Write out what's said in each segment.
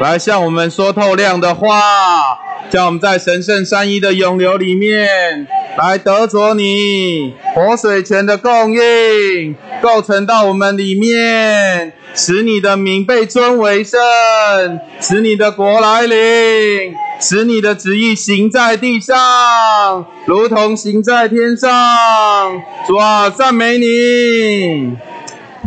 来向我们说透亮的话，叫我们在神圣三一的永流里面来得着你活水泉的供应，构成到我们里面，使你的名被尊为圣，使你的国来临，使你的旨意行在地上，如同行在天上。主啊，赞美你，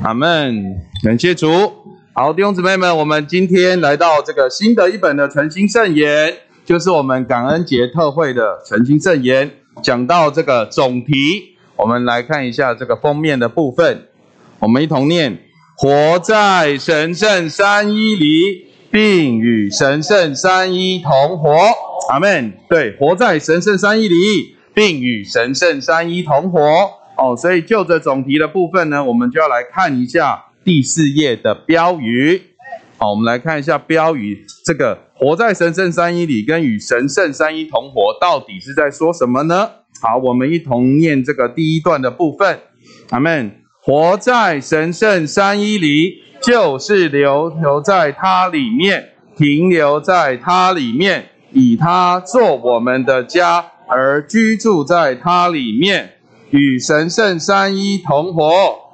阿门。感谢主。好，弟兄姊妹们，我们今天来到这个新的一本的诚心圣言，就是我们感恩节特会的诚心圣言，讲到这个总题，我们来看一下这个封面的部分，我们一同念：活在神圣三一里，并与神圣三一同活。阿门。对，活在神圣三一里，并与神圣三一同活。哦，所以就这总题的部分呢，我们就要来看一下。第四页的标语，好，我们来看一下标语。这个活在神圣三一里，跟与神圣三一同活，到底是在说什么呢？好，我们一同念这个第一段的部分。阿门。活在神圣三一里，就是留留在它里面，停留在它里面，以它做我们的家，而居住在它里面，与神圣三一同活。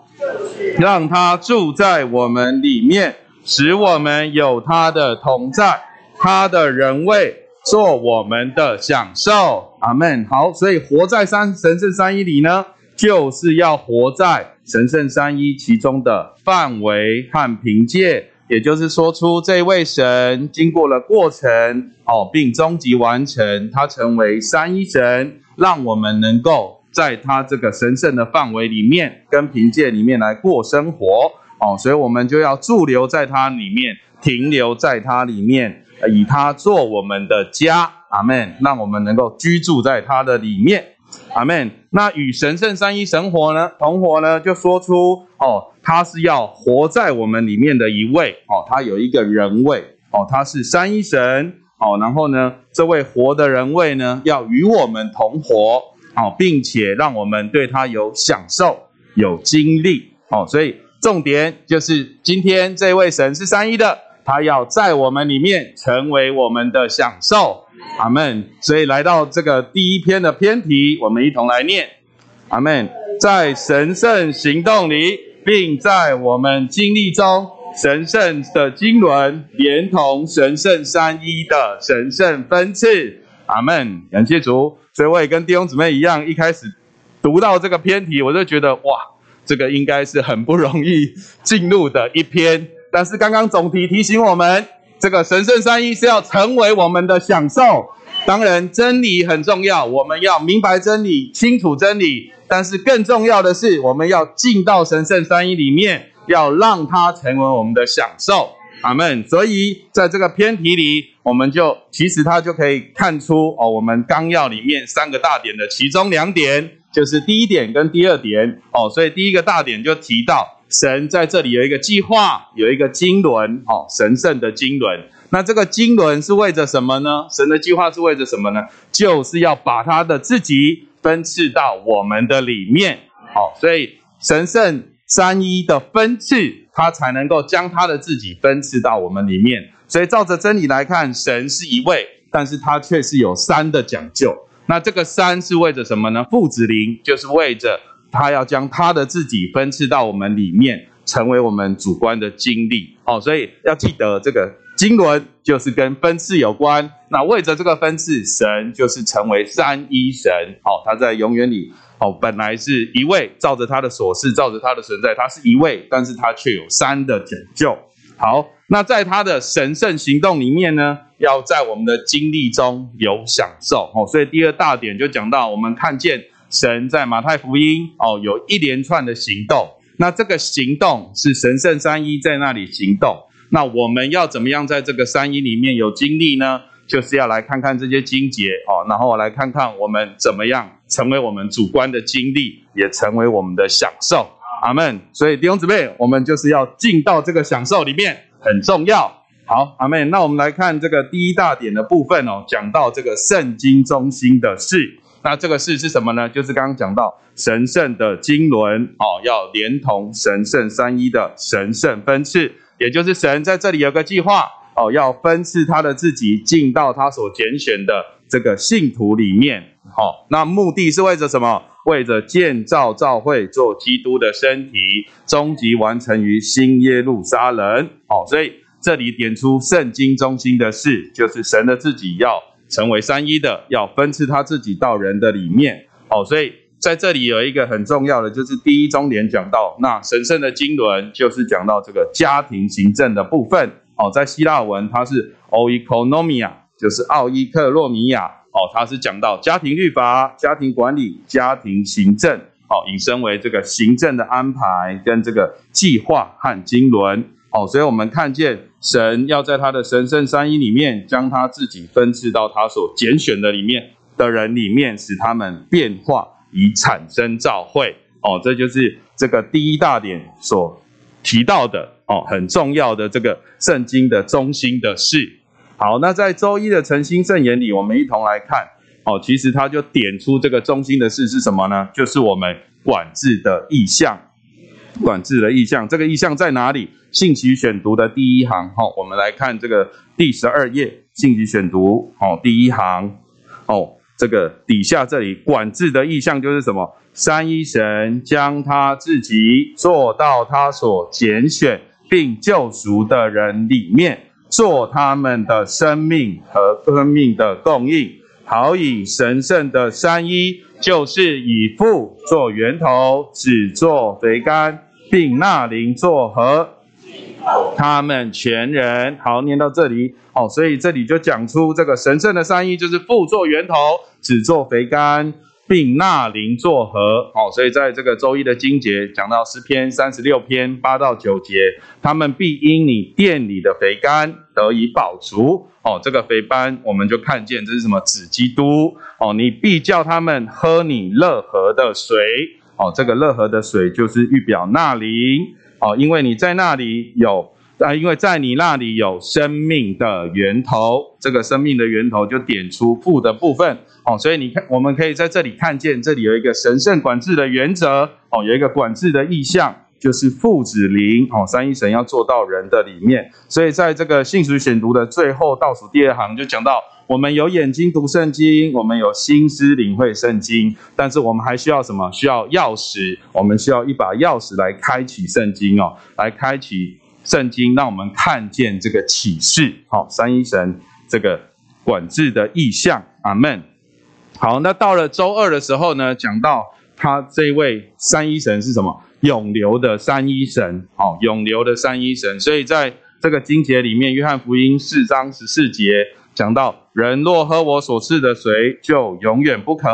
让他住在我们里面，使我们有他的同在，他的人位做我们的享受。阿门。好，所以活在三神圣三一里呢，就是要活在神圣三一其中的范围和凭借，也就是说出这位神经过了过程哦，并终极完成，他成为三一神，让我们能够。在他这个神圣的范围里面，跟凭借里面来过生活哦，所以我们就要驻留在它里面，停留在它里面，以它做我们的家，阿门。让我们能够居住在它的里面，阿门。那与神圣三一神活呢，同活呢，就说出哦，他是要活在我们里面的一位哦，他有一个人位哦，他是三一神哦，然后呢，这位活的人位呢，要与我们同活。好，并且让我们对它有享受、有经历。哦，所以重点就是今天这位神是三一的，他要在我们里面成为我们的享受。阿门。所以来到这个第一篇的篇题，我们一同来念。阿门。在神圣行动里，并在我们经历中，神圣的经纶连同神圣三一的神圣分次。阿门。感谢主。所以我也跟弟兄姊妹一样，一开始读到这个篇题，我就觉得哇，这个应该是很不容易进入的一篇。但是刚刚总题提醒我们，这个神圣三一是要成为我们的享受。当然真理很重要，我们要明白真理、清楚真理。但是更重要的是，我们要进到神圣三一里面，要让它成为我们的享受。阿门。所以在这个篇题里。我们就其实它就可以看出哦，我们纲要里面三个大点的其中两点，就是第一点跟第二点哦。所以第一个大点就提到神在这里有一个计划，有一个经纶哦，神圣的经纶。那这个经纶是为着什么呢？神的计划是为着什么呢？就是要把他的自己分赐到我们的里面。好，所以神圣三一的分赐，他才能够将他的自己分赐到我们里面。所以照着真理来看，神是一位，但是他却是有三的讲究。那这个三是为着什么呢？父子灵就是为着他要将他的自己分赐到我们里面，成为我们主观的经历。哦，所以要记得这个经纶就是跟分赐有关。那为着这个分赐，神就是成为三一神。哦，他在永远里，哦，本来是一位，照着他的所示，照着他的存在，他是一位，但是他却有三的拯救。好。那在他的神圣行动里面呢，要在我们的经历中有享受哦。所以第二大点就讲到，我们看见神在马太福音哦，有一连串的行动。那这个行动是神圣三一在那里行动。那我们要怎么样在这个三一里面有经历呢？就是要来看看这些经节哦，然后来看看我们怎么样成为我们主观的经历，也成为我们的享受。阿门。所以弟兄姊妹，我们就是要进到这个享受里面。很重要，好，阿妹，那我们来看这个第一大点的部分哦，讲到这个圣经中心的事，那这个事是什么呢？就是刚刚讲到神圣的经纶哦，要连同神圣三一的神圣分次，也就是神在这里有个计划，哦，要分赐他的自己进到他所拣选的这个信徒里面。好，那目的是为着什么？为着建造教会，做基督的身体，终极完成于新耶路撒冷。好，所以这里点出圣经中心的事，就是神的自己要成为三一的，要分赐他自己到人的里面。好，所以在这里有一个很重要的，就是第一中点讲到，那神圣的经纶就是讲到这个家庭行政的部分。哦，在希腊文它是 oikonomia，就是奥伊克洛米亚。哦，它是讲到家庭律法、家庭管理、家庭行政。哦，引申为这个行政的安排跟这个计划和经纶。哦，所以我们看见神要在他的神圣三一里面，将他自己分赐到他所拣选的里面的人里面，使他们变化，以产生召会。哦，这就是这个第一大点所提到的。哦，很重要的这个圣经的中心的事。好，那在周一的诚心圣言里，我们一同来看。哦，其实他就点出这个中心的事是什么呢？就是我们管制的意向。管制的意向，这个意向在哪里？信息选读的第一行。好，我们来看这个第十二页信息选读。好，第一行。哦，这个底下这里管制的意向就是什么？三一神将他自己做到他所拣选。并救赎的人里面，做他们的生命和生命的供应，好以神圣的三一，就是以父做源头，子做肥甘，并纳灵做河，他们全人。好，念到这里，哦，所以这里就讲出这个神圣的三一，就是父做源头，子做肥甘。并纳灵作和，哦，所以在这个周一的经节讲到诗篇三十六篇八到九节，他们必因你殿里的肥甘得以饱足，哦，这个肥甘我们就看见这是什么？子基督，哦，你必叫他们喝你乐河的水，哦，这个乐河的水就是预表纳灵，哦，因为你在那里有。啊，因为在你那里有生命的源头，这个生命的源头就点出父的部分哦，所以你看，我们可以在这里看见，这里有一个神圣管制的原则哦，有一个管制的意象，就是父子灵哦，三一神要做到人的里面，所以在这个信实选读的最后倒数第二行就讲到，我们有眼睛读圣经，我们有心思领会圣经，但是我们还需要什么？需要钥匙，我们需要一把钥匙来开启圣经哦，来开启。圣经让我们看见这个启示，好，三一神这个管制的意象，阿门。好，那到了周二的时候呢，讲到他这位三一神是什么？永留的三一神，好，永留的三一神。所以在这个经节里面，约翰福音四章十四节讲到：人若喝我所赐的水，就永远不渴；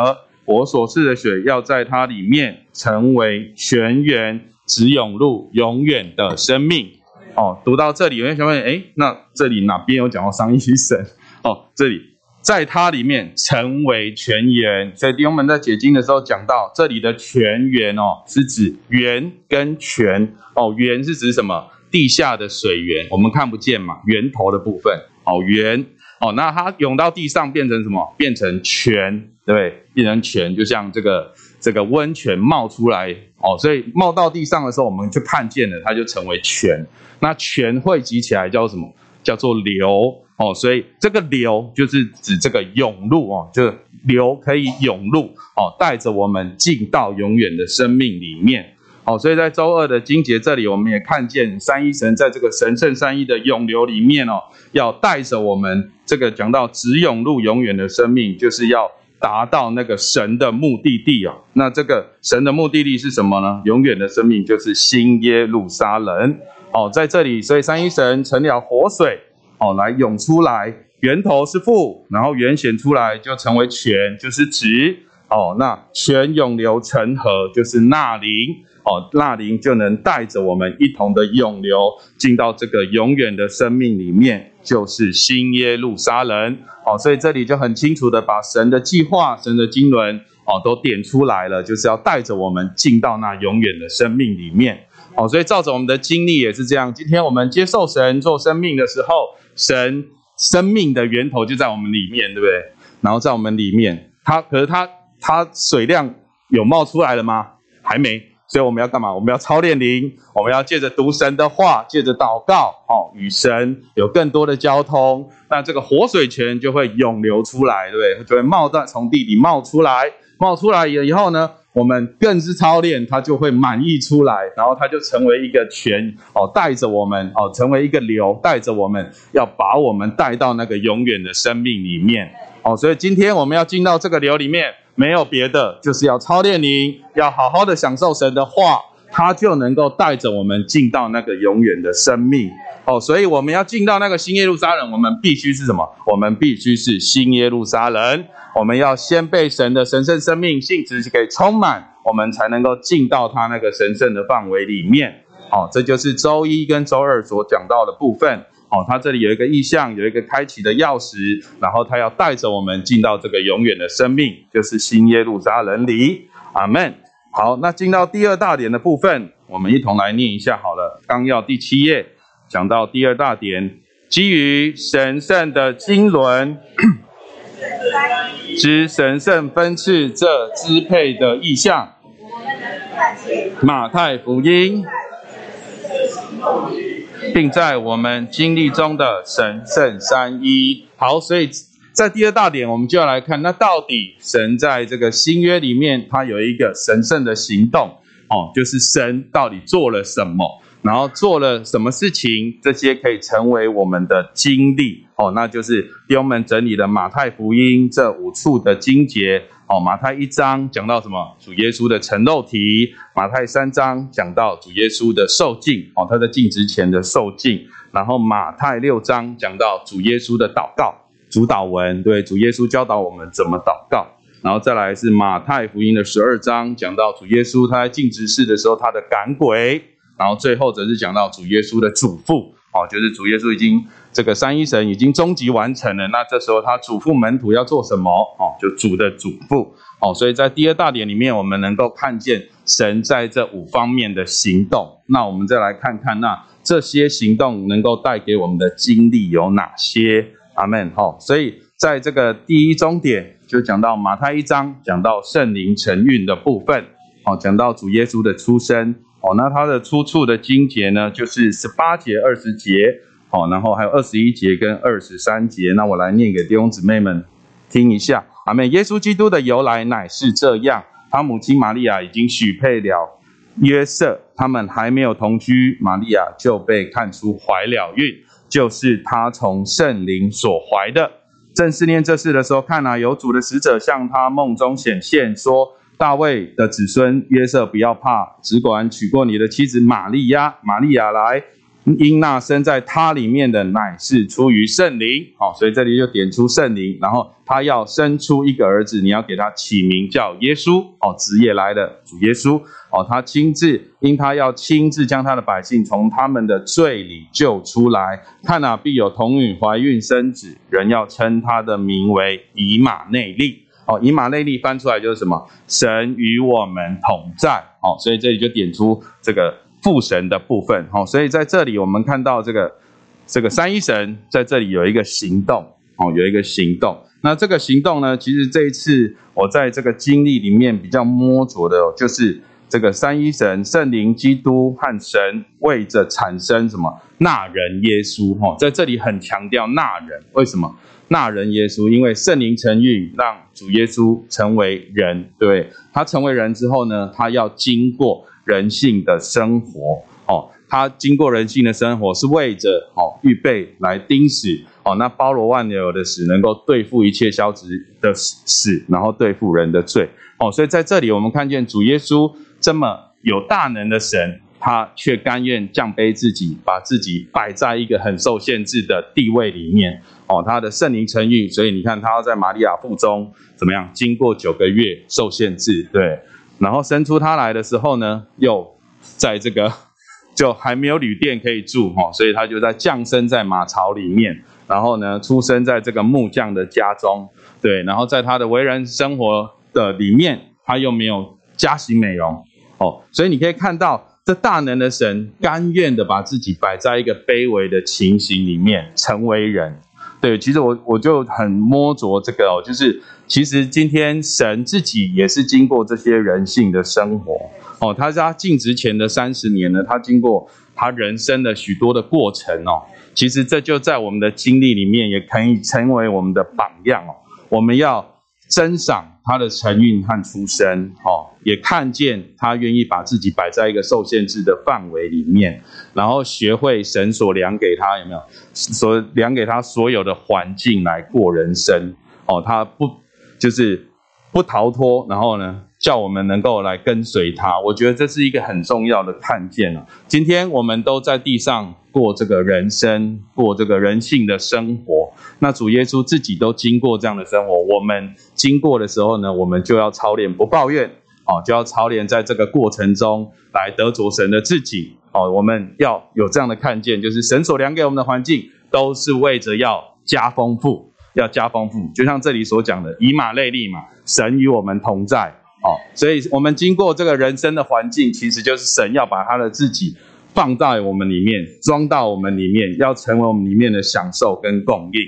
我所赐的水要在它里面成为泉源，直涌入永远的生命。哦，读到这里，有些小朋友：哎，那这里哪边有讲到三一神？哦，这里在它里面成为泉源。所以弟兄们在解经的时候讲到，这里的泉源哦，是指源跟泉。哦，源是指什么？地下的水源，我们看不见嘛，源头的部分。哦，源哦，那它涌到地上变成什么？变成泉，对不对？变成泉，就像这个。这个温泉冒出来哦，所以冒到地上的时候，我们就看见了，它就成为泉。那全汇集起来叫什么？叫做流哦。所以这个流就是指这个涌入哦，就流可以涌入哦，带着我们进到永远的生命里面哦。所以在周二的经节这里，我们也看见三一神在这个神圣三一的涌流里面哦，要带着我们这个讲到只涌入永远的生命，就是要。达到那个神的目的地哦，那这个神的目的地是什么呢？永远的生命就是新耶路撒冷哦，在这里，所以三一神成了活水哦，来涌出来，源头是父，然后源显出来就成为泉，就是子哦，那泉涌流成河，就是纳灵。哦，纳灵就能带着我们一同的涌流进到这个永远的生命里面。就是新耶路撒冷，哦，所以这里就很清楚的把神的计划、神的经纶，哦，都点出来了，就是要带着我们进到那永远的生命里面，哦，所以照着我们的经历也是这样。今天我们接受神做生命的时候，神生命的源头就在我们里面，对不对？然后在我们里面，它可是它它水量有冒出来了吗？还没。所以我们要干嘛？我们要操练灵，我们要借着读神的话，借着祷告，哦，与神有更多的交通，那这个活水泉就会涌流出来，对不对？就会冒在从地里冒出来，冒出来以后呢，我们更是操练，它就会满溢出来，然后它就成为一个泉，哦，带着我们，哦，成为一个流，带着我们要把我们带到那个永远的生命里面，哦，所以今天我们要进到这个流里面。没有别的，就是要操练您，要好好的享受神的话，他就能够带着我们进到那个永远的生命。哦，所以我们要进到那个新耶路撒冷，我们必须是什么？我们必须是新耶路撒冷。我们要先被神的神圣生命性质给充满，我们才能够进到他那个神圣的范围里面。哦，这就是周一跟周二所讲到的部分。哦，他这里有一个意象，有一个开启的钥匙，然后他要带着我们进到这个永远的生命，就是新耶路撒冷里。阿门。好，那进到第二大点的部分，我们一同来念一下好了。纲要第七页讲到第二大点，基于神圣的经纶之神圣分赐这支配的意象，马太福音。并在我们经历中的神圣三一。好，所以在第二大点，我们就要来看，那到底神在这个新约里面，他有一个神圣的行动哦，就是神到底做了什么，然后做了什么事情，这些可以成为我们的经历哦，那就是弟兄们整理的马太福音这五处的经节。哦，马太一章讲到什么？主耶稣的成肉体。马太三章讲到主耶稣的受尽，哦，他在尽职前的受尽。然后马太六章讲到主耶稣的祷告，主导文，对，主耶稣教导我们怎么祷告。然后再来是马太福音的十二章，讲到主耶稣他在尽职事的时候他的赶鬼。然后最后则是讲到主耶稣的嘱咐，哦，就是主耶稣已经。这个三一神已经终极完成了，那这时候他嘱咐门徒要做什么？哦，就主的嘱咐哦。所以在第二大点里面，我们能够看见神在这五方面的行动。那我们再来看看，那这些行动能够带给我们的经历有哪些？阿门。好，所以在这个第一终点就讲到马太一章，讲到圣灵承运的部分。哦，讲到主耶稣的出生。哦，那他的出处的经节呢，就是十八节、二十节。好，然后还有二十一节跟二十三节，那我来念给弟兄姊妹们听一下。阿门。耶稣基督的由来乃是这样：他母亲玛利亚已经许配了约瑟，他们还没有同居，玛利亚就被看出怀了孕，就是他从圣灵所怀的。正思念这事的时候，看啊，有主的使者向他梦中显现，说：大卫的子孙约瑟，不要怕，只管娶过你的妻子玛利亚。玛利亚来。因那生在他里面的乃是出于圣灵，好，所以这里就点出圣灵，然后他要生出一个儿子，你要给他起名叫耶稣，哦，职业来的主耶稣，哦，他亲自，因他要亲自将他的百姓从他们的罪里救出来，看哪，必有童女怀孕生子，人要称他的名为以马内利，哦，以马内利翻出来就是什么？神与我们同在，哦，所以这里就点出这个。父神的部分，哦，所以在这里我们看到这个这个三一神在这里有一个行动，哦，有一个行动。那这个行动呢，其实这一次我在这个经历里面比较摸着的，就是这个三一神圣灵基督和神为着产生什么纳人耶稣，哈，在这里很强调纳人，为什么纳人耶稣？因为圣灵成运让主耶稣成为人，对他成为人之后呢，他要经过。人性的生活，哦，他经过人性的生活是为着哦预备来钉死，哦，那包罗万有的死能够对付一切消极的死，然后对付人的罪，哦，所以在这里我们看见主耶稣这么有大能的神，他却甘愿降卑自己，把自己摆在一个很受限制的地位里面，哦，他的圣灵成育，所以你看他要在玛利亚腹中怎么样，经过九个月受限制，对。然后生出他来的时候呢，又在这个 就还没有旅店可以住哈，所以他就在降生在马槽里面，然后呢出生在这个木匠的家中，对，然后在他的为人生活的里面，他又没有加型美容。哦，所以你可以看到这大能的神甘愿的把自己摆在一个卑微的情形里面，成为人，对，其实我我就很摸着这个哦，就是其实今天神自己也是经过这些人性的生活。哦，他在他尽职前的三十年呢，他经过他人生的许多的过程哦，其实这就在我们的经历里面也可以成为我们的榜样哦，我们要。欣赏他的成运和出身，哦，也看见他愿意把自己摆在一个受限制的范围里面，然后学会神所量给他有没有？所量给他所有的环境来过人生，哦，他不就是不逃脱，然后呢，叫我们能够来跟随他，我觉得这是一个很重要的看见啊。今天我们都在地上过这个人生，过这个人性的生活。那主耶稣自己都经过这样的生活，我们经过的时候呢，我们就要操练不抱怨，哦，就要操练在这个过程中来得着神的自己，哦，我们要有这样的看见，就是神所量给我们的环境，都是为着要加丰富，要加丰富，就像这里所讲的，以马内利嘛，神与我们同在，哦，所以我们经过这个人生的环境，其实就是神要把他的自己放在我们里面，装到我们里面，要成为我们里面的享受跟供应。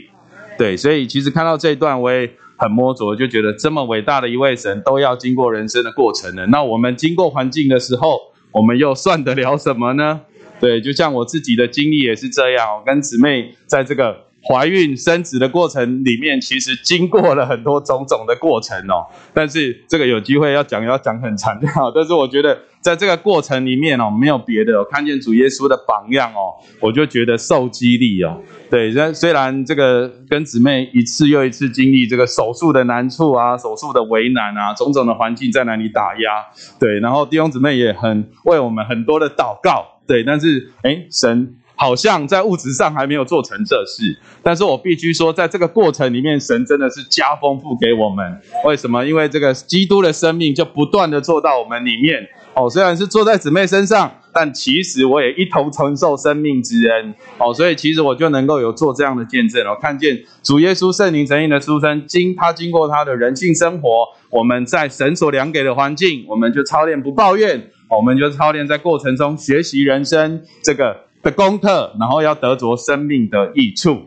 对，所以其实看到这一段，我也很摸着，就觉得这么伟大的一位神都要经过人生的过程了。那我们经过环境的时候，我们又算得了什么呢？对，就像我自己的经历也是这样，我跟姊妹在这个怀孕生子的过程里面，其实经过了很多种种的过程哦。但是这个有机会要讲，要讲很长哈。但是我觉得在这个过程里面哦，没有别的，哦看见主耶稣的榜样哦，我就觉得受激励哦。对，虽虽然这个跟姊妹一次又一次经历这个手术的难处啊，手术的为难啊，种种的环境在那里打压，对，然后弟兄姊妹也很为我们很多的祷告，对，但是哎，神好像在物质上还没有做成这事，但是我必须说，在这个过程里面，神真的是加丰富给我们。为什么？因为这个基督的生命就不断的做到我们里面。哦，虽然是坐在姊妹身上，但其实我也一同承受生命之恩。哦，所以其实我就能够有做这样的见证。哦看见主耶稣圣灵成印的出生，经他经过他的人性生活，我们在神所量给的环境，我们就操练不抱怨，我们就操练在过程中学习人生这个的功课，然后要得着生命的益处。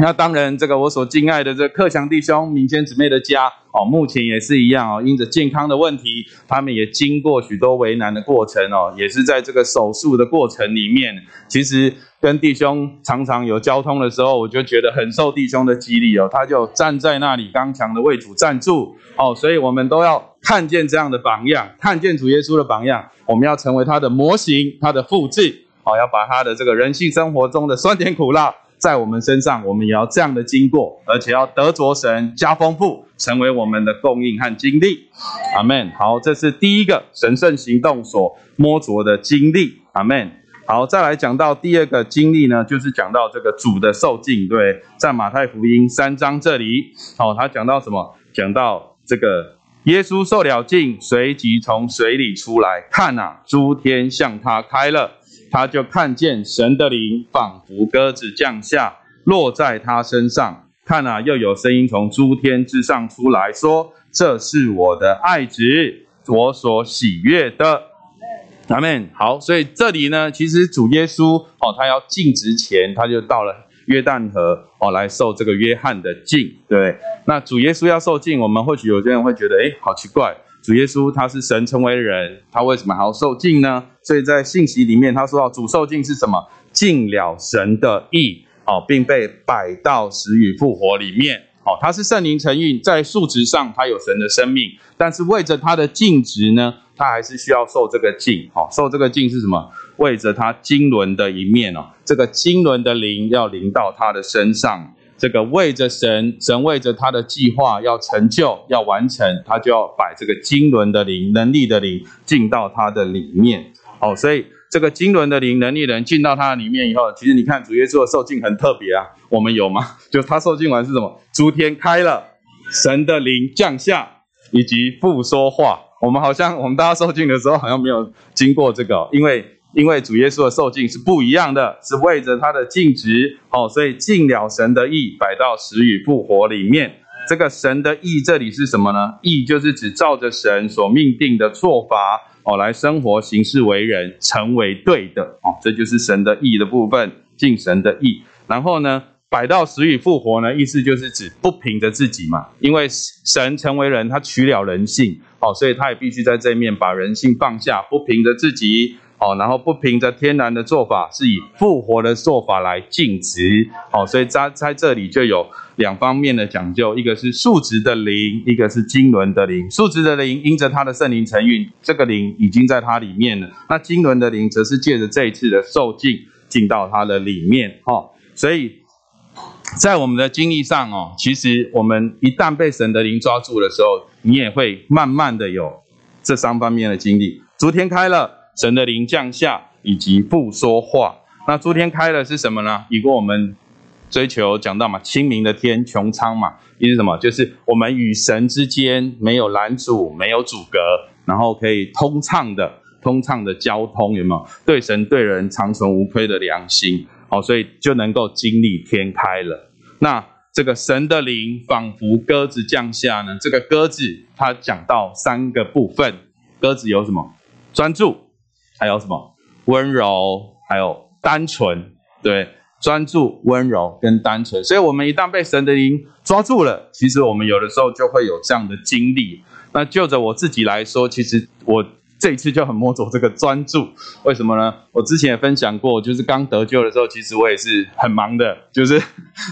那当然，这个我所敬爱的这克强弟兄、民间姊妹的家哦，目前也是一样哦，因着健康的问题，他们也经过许多为难的过程哦，也是在这个手术的过程里面，其实跟弟兄常常有交通的时候，我就觉得很受弟兄的激励哦，他就站在那里刚强的为主站住哦，所以我们都要看见这样的榜样，看见主耶稣的榜样，我们要成为他的模型、他的复制哦，要把他的这个人性生活中的酸甜苦辣。在我们身上，我们也要这样的经过，而且要得着神加丰富，成为我们的供应和经历。阿门。好，这是第一个神圣行动所摸着的经历。阿门。好，再来讲到第二个经历呢，就是讲到这个主的受尽。对，在马太福音三章这里，好，他讲到什么？讲到这个耶稣受了尽，随即从水里出来，看啊，诸天向他开了。他就看见神的灵仿佛鸽子降下，落在他身上。看啊，又有声音从诸天之上出来说：“这是我的爱子，我所喜悦的。”阿门。好，所以这里呢，其实主耶稣哦，他要进之前，他就到了约旦河哦，来受这个约翰的敬，对不对？那主耶稣要受敬，我们或许有些人会觉得，哎，好奇怪。主耶稣他是神成为人，他为什么还要受尽呢？所以在信息里面他说到主受尽是什么？尽了神的意哦，并被摆到死与复活里面哦。他是圣灵成运，在数值上他有神的生命，但是为着他的尽职呢，他还是需要受这个尽哦。受这个尽是什么？为着他经纶的一面哦，这个经纶的灵要临到他的身上。这个为着神，神为着他的计划要成就、要完成，他就要把这个经纶的灵、能力的灵进到他的里面。哦，所以这个经纶的灵、能力的人进到他的里面以后，其实你看主耶稣的受尽很特别啊。我们有吗？就他受尽完是什么？诸天开了，神的灵降下，以及不说话。我们好像我们大家受尽的时候，好像没有经过这个，因为。因为主耶稣的受尽是不一样的，是为着他的尽职哦，所以尽了神的意，摆到死与复活里面。这个神的意这里是什么呢？意就是指照着神所命定的做法哦来生活、行事为人，成为对的哦，这就是神的意的部分，尽神的意。然后呢，摆到死与复活呢，意思就是指不凭着自己嘛，因为神成为人，他取了人性，哦，所以他也必须在这面把人性放下，不凭着自己，哦，然后不凭着天然的做法，是以复活的做法来尽职，哦，所以在在这里就有两方面的讲究，一个是数值的灵，一个是经纶的灵。数值的灵因着他的圣灵成运，这个灵已经在他里面了，那经纶的灵则是借着这一次的受尽进到他的里面，哈，所以。在我们的经历上哦，其实我们一旦被神的灵抓住的时候，你也会慢慢的有这三方面的经历。昨天开了，神的灵降下，以及不说话。那诸天开的是什么呢？如果我们追求讲到嘛，清明的天，穹苍嘛，意思什么？就是我们与神之间没有拦阻，没有阻隔，然后可以通畅的、通畅的交通，有没有？对神对人长存无亏的良心。好，所以就能够经历天开了。那这个神的灵仿佛鸽子降下呢？这个鸽子它讲到三个部分，鸽子有什么？专注，还有什么？温柔，还有单纯。对，专注、温柔跟单纯。所以，我们一旦被神的灵抓住了，其实我们有的时候就会有这样的经历。那就着我自己来说，其实我。这一次就很摸着这个专注，为什么呢？我之前也分享过，就是刚得救的时候，其实我也是很忙的，就是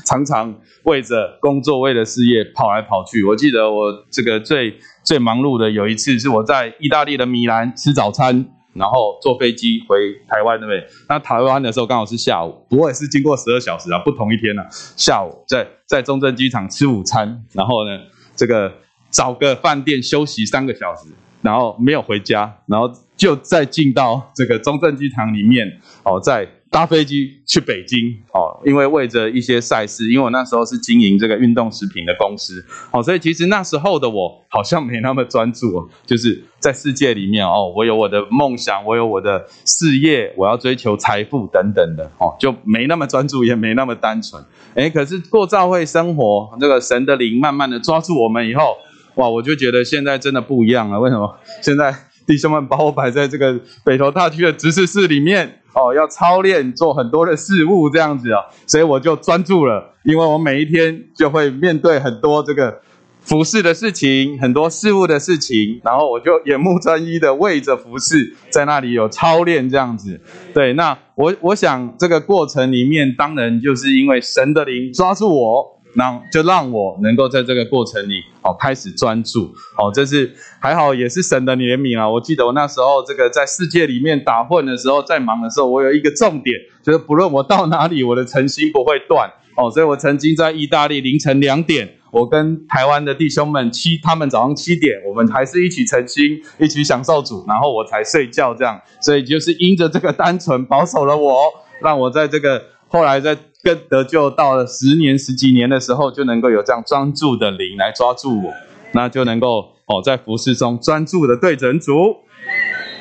常常为着工作、为了事业跑来跑去。我记得我这个最最忙碌的有一次是我在意大利的米兰吃早餐，然后坐飞机回台湾，对不对？那台湾的时候刚好是下午，不过也是经过十二小时啊，不同一天呢。下午在在中正机场吃午餐，然后呢，这个找个饭店休息三个小时。然后没有回家，然后就再进到这个中正机场里面哦，在搭飞机去北京哦，因为为着一些赛事，因为我那时候是经营这个运动食品的公司哦，所以其实那时候的我好像没那么专注哦，就是在世界里面哦，我有我的梦想，我有我的事业，我要追求财富等等的哦，就没那么专注，也没那么单纯。哎，可是过教会生活，这个神的灵慢慢的抓住我们以后。哇，我就觉得现在真的不一样了。为什么？现在 弟兄们把我摆在这个北投大区的执事室里面，哦，要操练做很多的事物这样子啊，所以我就专注了，因为我每一天就会面对很多这个服饰的事情，很多事物的事情，然后我就眼目专一的为着服饰，在那里有操练这样子。对，那我我想这个过程里面，当然就是因为神的灵抓住我。那就让我能够在这个过程里，哦，开始专注，哦，这是还好，也是神的怜悯啊。我记得我那时候这个在世界里面打混的时候，在忙的时候，我有一个重点，就是不论我到哪里，我的诚心不会断，哦，所以我曾经在意大利凌晨两点，我跟台湾的弟兄们七，他们早上七点，我们还是一起诚心，一起享受主，然后我才睡觉这样，所以就是因着这个单纯保守了我，让我在这个后来在。更得救到了十年十几年的时候，就能够有这样专注的灵来抓住我，那就能够哦在服饰中专注的对准主。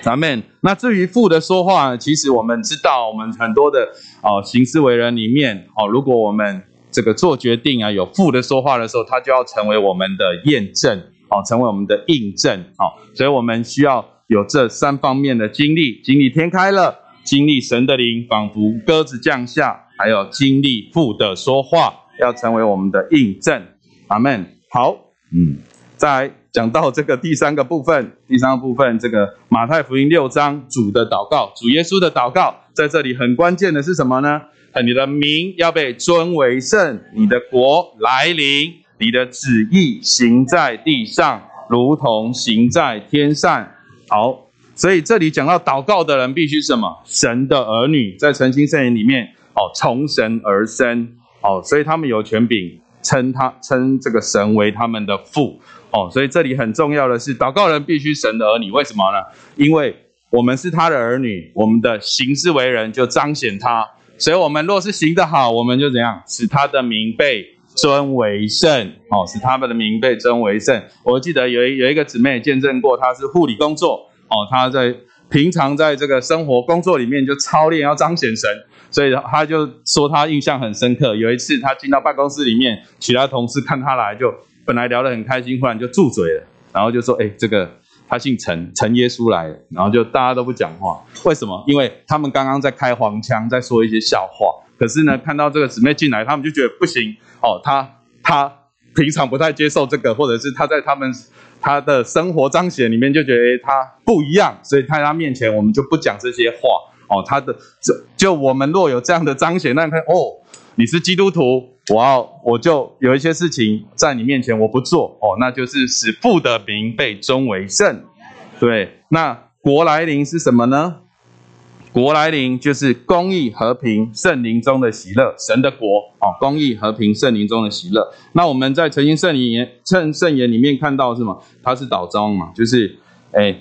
咱们那至于父的说话，其实我们知道，我们很多的哦行事为人里面哦，如果我们这个做决定啊有父的说话的时候，它就要成为我们的验证哦，成为我们的印证哦，所以我们需要有这三方面的经历：经历天开了，经历神的灵仿佛鸽子降下。还有经历父的说话，要成为我们的印证，阿门。好，嗯，再讲到这个第三个部分，第三个部分，这个马太福音六章主的祷告，主耶稣的祷告，在这里很关键的是什么呢？你的名要被尊为圣，你的国来临，你的旨意行在地上，如同行在天上。好，所以这里讲到祷告的人必须什么？神的儿女，在诚心圣言里面。哦，从神而生，哦，所以他们有权柄称他称这个神为他们的父，哦，所以这里很重要的是，祷告人必须神的儿女，为什么呢？因为我们是他的儿女，我们的行事为人就彰显他，所以我们若是行得好，我们就怎样，使他的名被尊为圣，哦，使他们的名被尊为圣。我记得有一有一个姊妹见证过，她是护理工作，哦，她在平常在这个生活工作里面就操练要彰显神。所以他就说他印象很深刻。有一次他进到办公室里面，其他同事看他来，就本来聊得很开心，忽然就住嘴了，然后就说：“哎，这个他姓陈，陈耶稣来了。”然后就大家都不讲话。为什么？因为他们刚刚在开黄腔，在说一些笑话。可是呢，看到这个姊妹进来，他们就觉得不行哦，他他平常不太接受这个，或者是他在他们他的生活彰显里面就觉得他不一样，所以在他面前我们就不讲这些话哦。他的就就我们若有这样的彰显，那看哦，你是基督徒，我要我就有一些事情在你面前我不做哦，那就是使父的名被尊为圣。对，那国来临是什么呢？国来临就是公义和平圣灵中的喜乐，神的国哦，公义和平圣灵中的喜乐。那我们在诚心圣言圣圣言里面看到什么？它是倒装嘛，就是哎，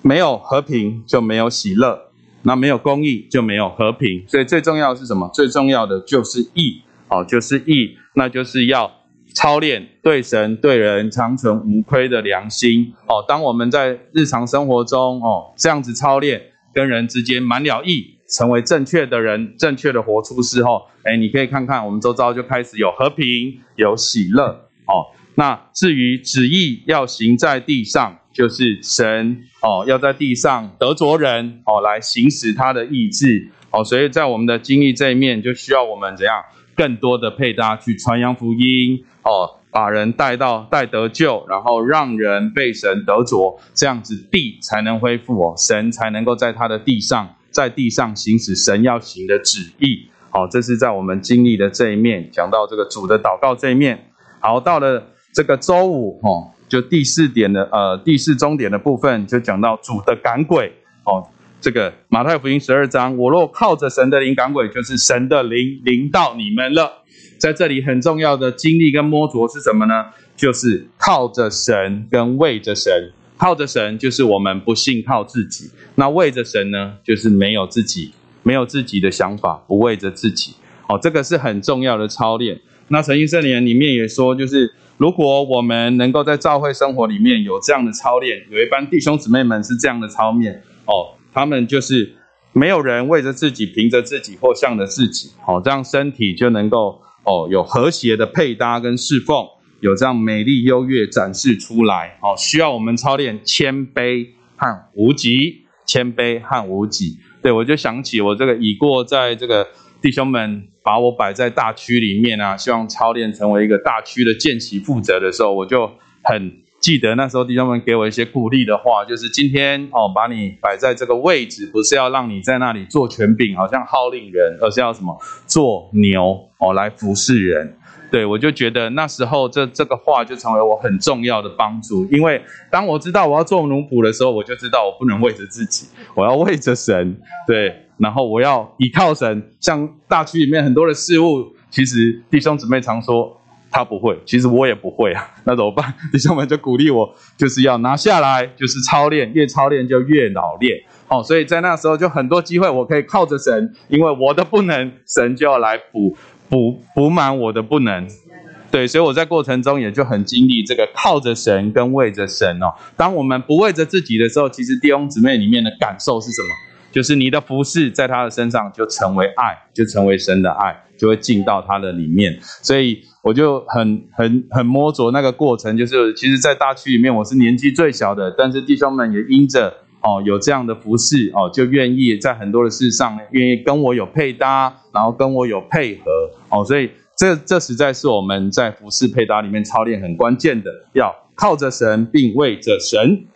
没有和平就没有喜乐，那没有公义就没有和平。所以最重要的是什么？最重要的就是义哦，就是义，那就是要操练对神对人长存无亏的良心哦。当我们在日常生活中哦这样子操练。跟人之间满了义，成为正确的人，正确的活出事后，哎，你可以看看我们周遭就开始有和平，有喜乐哦。那至于旨意要行在地上，就是神哦要在地上得着人哦，来行使他的意志哦。所以在我们的经历这一面，就需要我们怎样更多的配搭去传扬福音哦。把人带到带得救，然后让人被神得着，这样子地才能恢复哦，神才能够在他的地上，在地上行使神要行的旨意。好，这是在我们经历的这一面，讲到这个主的祷告这一面。好，到了这个周五哦，就第四点的呃第四终点的部分，就讲到主的赶鬼哦。这个马太福音十二章，我若靠着神的灵赶鬼，就是神的灵临到你们了。在这里很重要的经历跟摸着是什么呢？就是靠着神跟为着神。靠着神就是我们不信靠自己，那为着神呢，就是没有自己，没有自己的想法，不为着自己。哦，这个是很重要的操练。那诚心圣言里面也说，就是如果我们能够在教会生活里面有这样的操练，有一班弟兄姊妹们是这样的操练，哦，他们就是没有人为着自己，凭着自己或向着自己，哦，这样身体就能够。哦，有和谐的配搭跟侍奉，有这样美丽优越展示出来。哦，需要我们操练谦卑和无极，谦卑和无极。对我就想起我这个已过在这个弟兄们把我摆在大区里面啊，希望操练成为一个大区的见习负责的时候，我就很。记得那时候弟兄们给我一些鼓励的话，就是今天哦，把你摆在这个位置，不是要让你在那里做权柄，好像号令人，而是要什么做牛哦，来服侍人。对我就觉得那时候这这个话就成为我很重要的帮助，因为当我知道我要做奴仆的时候，我就知道我不能为着自己，我要为着神。对，然后我要依靠神。像大区里面很多的事物，其实弟兄姊妹常说。他不会，其实我也不会啊，那怎么办？弟兄们就鼓励我，就是要拿下来，就是操练，越操练就越老练。哦，所以在那时候就很多机会，我可以靠着神，因为我的不能，神就要来补补补满我的不能。对，所以我在过程中也就很经历这个靠着神跟为着神哦。当我们不为着自己的时候，其实弟兄姊妹里面的感受是什么？就是你的服饰在他的身上就成为爱，就成为神的爱。就会进到他的里面，所以我就很很很摸着那个过程，就是其实，在大区里面我是年纪最小的，但是弟兄们也因着哦有这样的服饰哦，就愿意在很多的事上愿意跟我有配搭，然后跟我有配合哦，所以这这实在是我们在服饰配搭里面操练很关键的，要靠着神并为着神，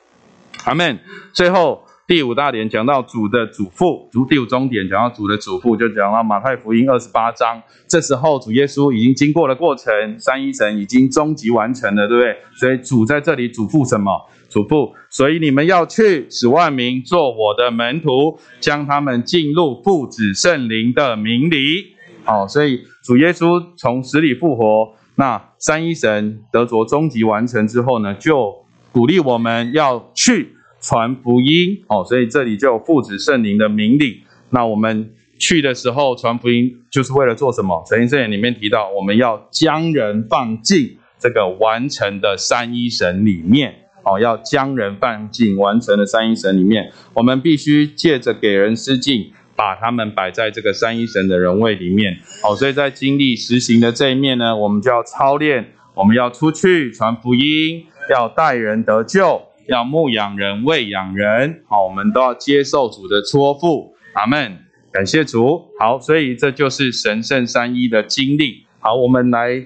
阿门。最后。第五大点讲到主的祖父，主第五终点讲到主的祖父，就讲到马太福音二十八章。这时候主耶稣已经经过了过程，三一神已经终极完成了，对不对？所以主在这里嘱咐什么？嘱咐，所以你们要去使万民做我的门徒，将他们进入父子圣灵的名里。好，所以主耶稣从死里复活，那三一神得着终极完成之后呢，就鼓励我们要去。传福音哦，所以这里就有父子圣灵的名领。那我们去的时候传福音，就是为了做什么？圣经圣言里面提到，我们要将人放进这个完成的三一神里面哦，要将人放进完成的三一神里面。我们必须借着给人施敬，把他们摆在这个三一神的人位里面哦。所以在经历实行的这一面呢，我们就要操练，我们要出去传福音，要带人得救。要牧养人、喂养人，好，我们都要接受主的托付，阿门。感谢主。好，所以这就是神圣三一的经历。好，我们来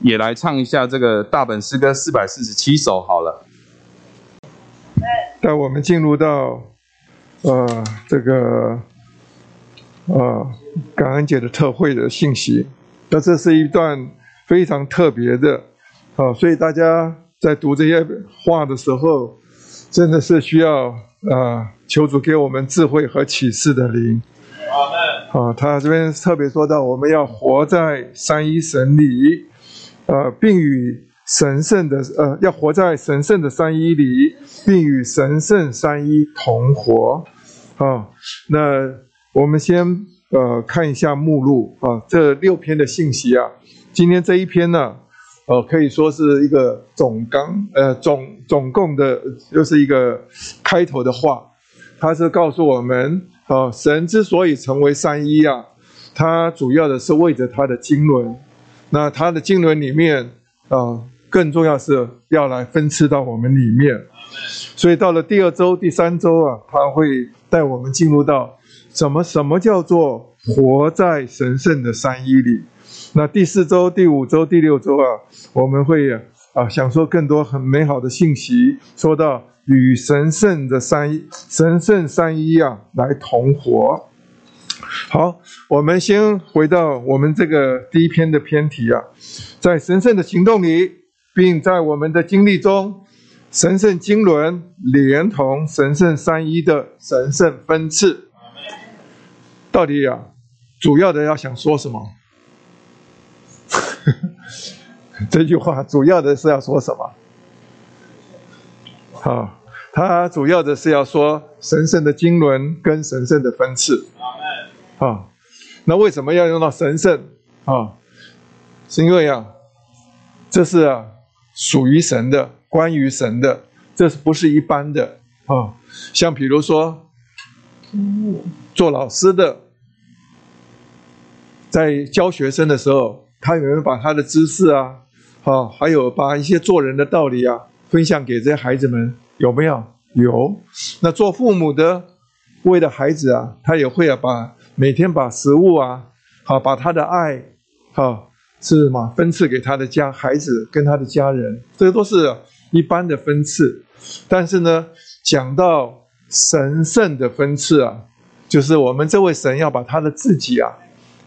也来唱一下这个大本诗歌四百四十七首好了。带我们进入到呃这个呃感恩节的特会的信息，那这是一段非常特别的，啊，所以大家在读这些话的时候，真的是需要啊求主给我们智慧和启示的灵。啊，他这边特别说到，我们要活在三一神里，呃，并与神圣的呃，要活在神圣的三一里，并与神圣三一同活。啊，那我们先呃看一下目录啊，这六篇的信息啊，今天这一篇呢，呃，可以说是一个总纲，呃，总总共的又是一个开头的话，它是告诉我们。啊，神之所以成为三一啊，它主要的是为着他的经纶。那他的经纶里面啊，更重要是要来分赐到我们里面。所以到了第二周、第三周啊，他会带我们进入到什么？什么叫做活在神圣的三一里？那第四周、第五周、第六周啊，我们会啊，享受更多很美好的信息。说到。与神圣的三一、神圣三一啊来同活。好，我们先回到我们这个第一篇的篇题啊，在神圣的行动里，并在我们的经历中，神圣经纶连同神圣三一的神圣分次，到底啊，主要的要想说什么？这句话主要的是要说什么？好，他主要的是要说神圣的经纶跟神圣的分次。啊，那为什么要用到神圣？啊，是因为啊，这是啊属于神的，关于神的，这是不是一般的？啊，像比如说，做老师的，在教学生的时候，他有没有把他的知识啊，啊，还有把一些做人的道理啊？分享给这些孩子们有没有？有。那做父母的，为了孩子啊，他也会啊，把每天把食物啊，好，把他的爱，好，是什么？分赐给他的家孩子跟他的家人，这个都是一般的分赐。但是呢，讲到神圣的分赐啊，就是我们这位神要把他的自己啊，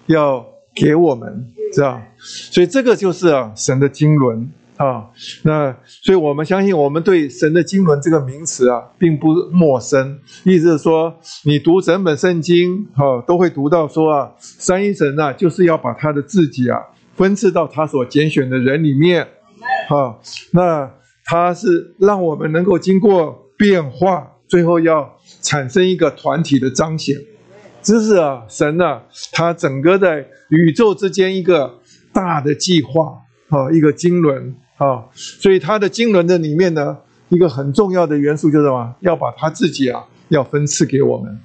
要给我们，知道？所以这个就是啊，神的经纶。啊，那所以我们相信，我们对神的经纶这个名词啊，并不陌生。意思是说，你读整本圣经，哈，都会读到说啊，三一神啊，就是要把他的自己啊，分赐到他所拣选的人里面，哈，那他是让我们能够经过变化，最后要产生一个团体的彰显。这是啊，神啊，他整个在宇宙之间一个大的计划，啊，一个经纶。啊，所以他的经纶的里面呢，一个很重要的元素就是什么？要把他自己啊，要分赐给我们，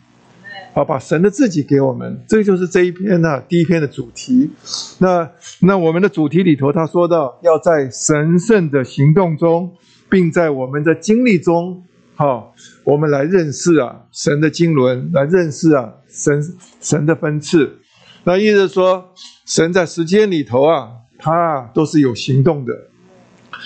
啊，把神的自己给我们，这就是这一篇呢第一篇的主题。那那我们的主题里头，他说到要在神圣的行动中，并在我们的经历中，好，我们来认识啊神的经纶，来认识啊神神的分赐。那意思说，神在时间里头啊，他都是有行动的。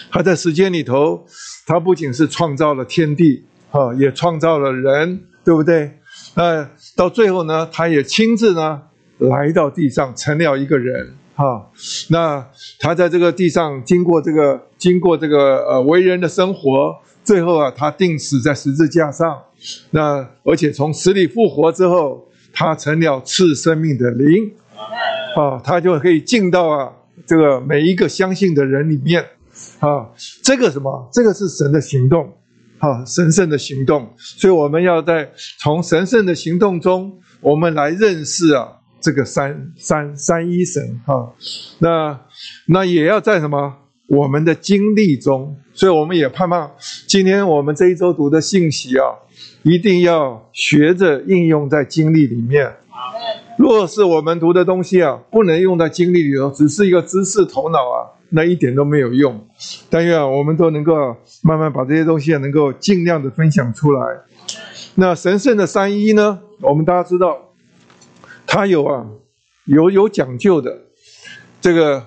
他在时间里头，他不仅是创造了天地，哈，也创造了人，对不对？那到最后呢，他也亲自呢来到地上，成了一个人，哈。那他在这个地上经过这个经过这个呃为人的生活，最后啊，他定死在十字架上。那而且从死里复活之后，他成了赐生命的灵，啊，他就可以进到啊这个每一个相信的人里面。啊，这个什么？这个是神的行动，啊，神圣的行动。所以我们要在从神圣的行动中，我们来认识啊，这个三三三一神，哈。那那也要在什么？我们的经历中。所以我们也盼望今天我们这一周读的信息啊，一定要学着应用在经历里面。若是我们读的东西啊，不能用在经历里头，只是一个知识头脑啊。那一点都没有用，但愿我们都能够慢慢把这些东西能够尽量的分享出来。那神圣的三一呢？我们大家知道，它有啊，有有讲究的。这个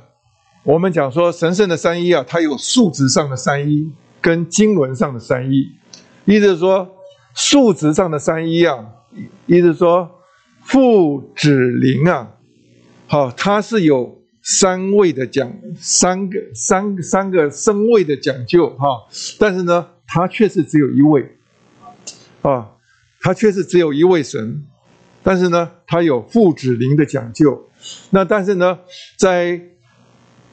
我们讲说神圣的三一啊，它有数值上的三一跟经纶上的三一。意思是说，数值上的三一啊，意思是说父子灵啊，好，它是有三位的讲，三个三三个身位的讲究哈，但是呢，它却是只有一位，啊，它却是只有一位神。但是呢，它有父子灵的讲究。那但是呢，在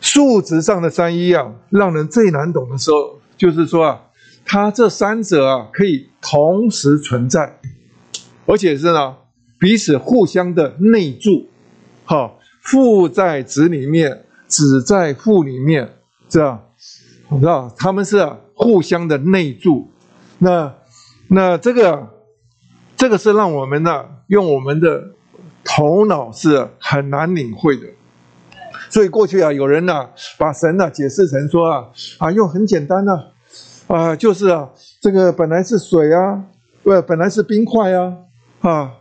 数值上的三一啊，让人最难懂的时候，就是说啊，它这三者啊可以同时存在，而且是呢彼此互相的内住。好，父在子里面，子在父里面，这样，知道他们是互相的内助。那那这个。这个是让我们呢用我们的头脑是很难领会的，所以过去啊有人呢把神呢解释成说啊啊用很简单的啊就是啊这个本来是水啊不本来是冰块啊啊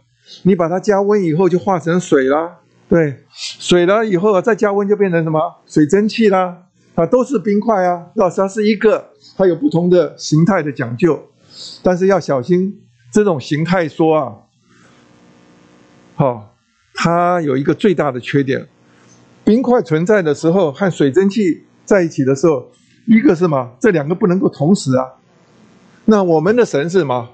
你把它加温以后就化成水啦对水了以后啊再加温就变成什么水蒸气啦啊都是冰块啊老它是一个它有不同的形态的讲究，但是要小心。这种形态说啊，好，它有一个最大的缺点：冰块存在的时候和水蒸气在一起的时候，一个是什么？这两个不能够同时啊。那我们的神是什么？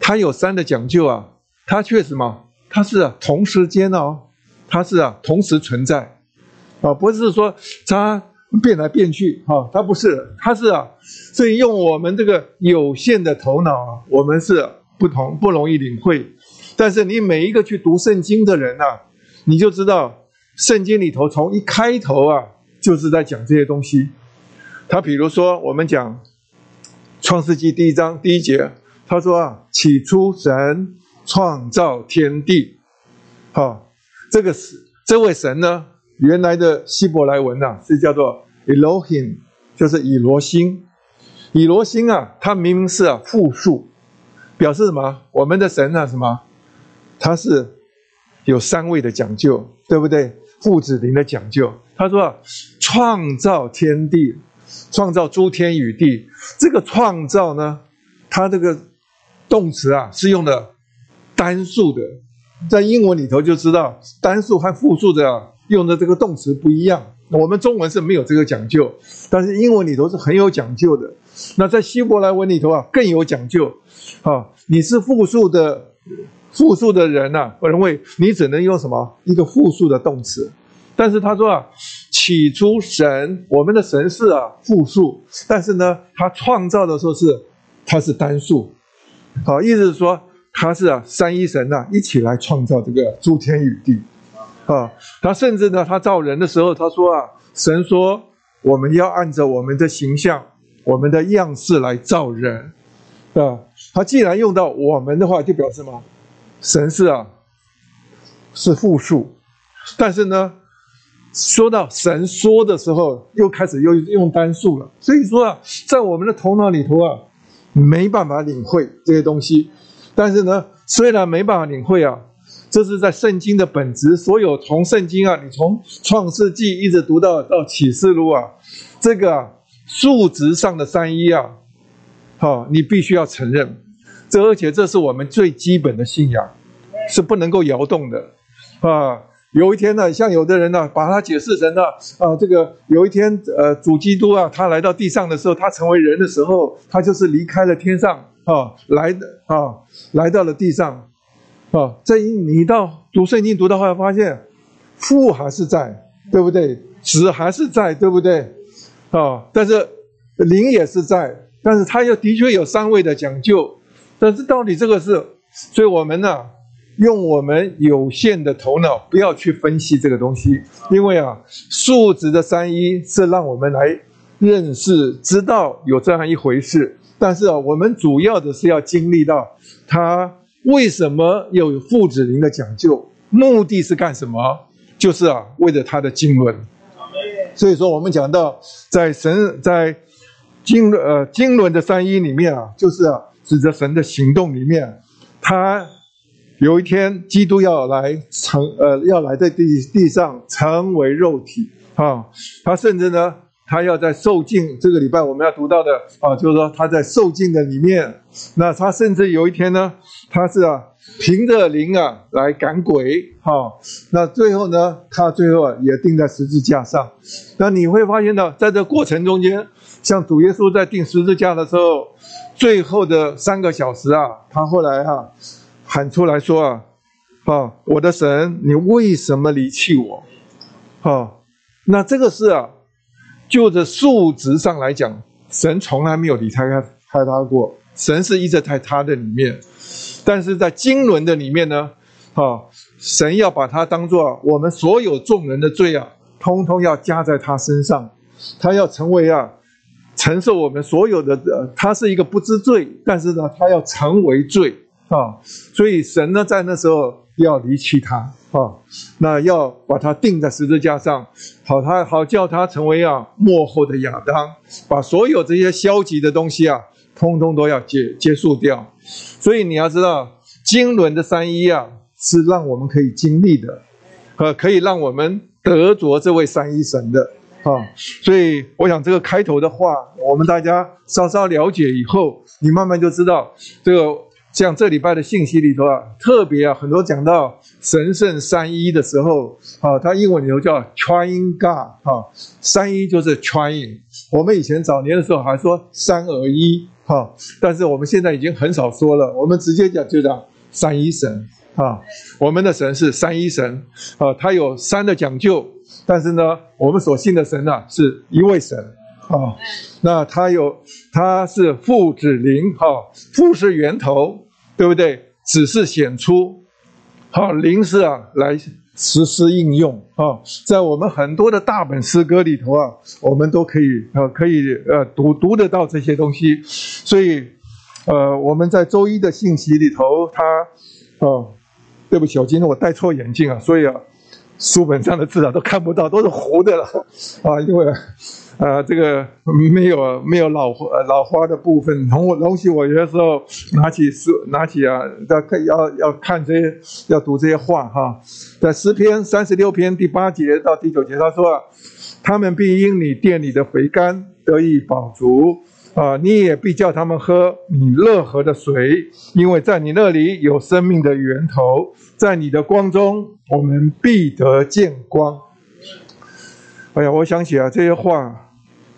它有三的讲究啊，它确实嘛？它是同时间哦，它是啊同时存在啊，不是说它变来变去哈，它不是，它是啊。所以用我们这个有限的头脑啊，我们是。不同不容易领会，但是你每一个去读圣经的人呐，你就知道圣经里头从一开头啊，就是在讲这些东西。他比如说，我们讲创世纪第一章第一节，他说啊，起初神创造天地，好，这个是这位神呢，原来的希伯来文呐是叫做 Elohim，就是以罗星，以罗星啊，它明明是啊复数。表示什么？我们的神啊，什么？他是有三位的讲究，对不对？父子灵的讲究。他说：“创造天地，创造诸天与地。这个创造呢，它这个动词啊，是用的单数的。在英文里头就知道，单数和复数的用的这个动词不一样。我们中文是没有这个讲究，但是英文里头是很有讲究的。那在希伯来文里头啊，更有讲究。”好，你是复数的，复数的人呢，我认为你只能用什么一个复数的动词。但是他说啊，起初神，我们的神是啊复数，但是呢，他创造的时候是他是单数。好，意思是说他是啊三一神呐，一起来创造这个诸天与地。啊，他甚至呢，他造人的时候，他说啊，神说我们要按照我们的形象、我们的样式来造人。啊，他既然用到我们的话，就表示什么，神是啊，是复数，但是呢，说到神说的时候，又开始又用单数了。所以说啊，在我们的头脑里头啊，没办法领会这些东西。但是呢，虽然没办法领会啊，这是在圣经的本质。所有从圣经啊，你从创世纪一直读到到启示录啊，这个数值上的三一啊。好，你必须要承认，这而且这是我们最基本的信仰，是不能够摇动的，啊，有一天呢，像有的人呢，把它解释成了啊，这个有一天，呃，主基督啊，他来到地上的时候，他成为人的时候，他就是离开了天上啊，来的啊，来到了地上，啊，这一你到读圣经读到后来发现，父还是在，对不对？子还是在，对不对？啊，但是灵也是在。但是它又的确有三位的讲究，但是到底这个是，所以我们呢，用我们有限的头脑不要去分析这个东西，因为啊，数值的三一是让我们来认识、知道有这样一回事。但是啊，我们主要的是要经历到它为什么有父子灵的讲究，目的是干什么？就是啊，为了他的经纶。所以说，我们讲到在神在。经呃经纶的三一里面啊，就是啊指着神的行动里面，他有一天基督要来成呃要来在地地上成为肉体啊，他甚至呢。他要在受尽这个礼拜我们要读到的啊，就是说他在受尽的里面，那他甚至有一天呢，他是啊凭着灵啊来赶鬼哈，那最后呢，他最后也钉在十字架上。那你会发现呢，在这过程中间，像主耶稣在钉十字架的时候，最后的三个小时啊，他后来哈喊出来说啊，啊我的神，你为什么离弃我？哈，那这个是啊。就这数值上来讲，神从来没有离开开他过，神是一直在他的里面，但是在经纶的里面呢，啊，神要把他当做我们所有众人的罪啊，通通要加在他身上，他要成为啊，承受我们所有的，呃，他是一个不知罪，但是呢，他要成为罪啊，所以神呢，在那时候要离弃他。啊，那要把它钉在十字架上，好，他好叫他成为啊幕后的亚当，把所有这些消极的东西啊，通通都要结结束掉。所以你要知道，经纶的三一啊，是让我们可以经历的，呃，可以让我们得着这位三一神的啊。所以我想这个开头的话，我们大家稍稍了解以后，你慢慢就知道这个。像这礼拜的信息里头啊，特别啊，很多讲到神圣三一的时候啊，它英文里头叫 Trying God 哈，三一就是 Trying。我们以前早年的时候还说三而一哈，但是我们现在已经很少说了，我们直接讲就讲三一神啊。我们的神是三一神啊，它有三的讲究，但是呢，我们所信的神呢是一位神。啊，那他有，他是父子灵，哈，父是源头。对不对？只是显出，好灵是啊，来实施应用啊，在我们很多的大本诗歌里头啊，我们都可以呃，可以呃读读得到这些东西。所以，呃，我们在周一的信息里头，他，哦，对不起，我今天我戴错眼镜啊，所以啊，书本上的字啊都看不到，都是糊的了 啊，因为。呃，这个没有没有老花老花的部分，同我东西，我有的时候拿起书拿起啊，要看要要看这些，要读这些话哈。在诗篇三十六篇第八节到第九节，他说：“啊他们必因你店里的肥甘得以饱足啊，你也必叫他们喝你乐河的水，因为在你那里有生命的源头，在你的光中，我们必得见光。”哎呀，我想起啊，这些话。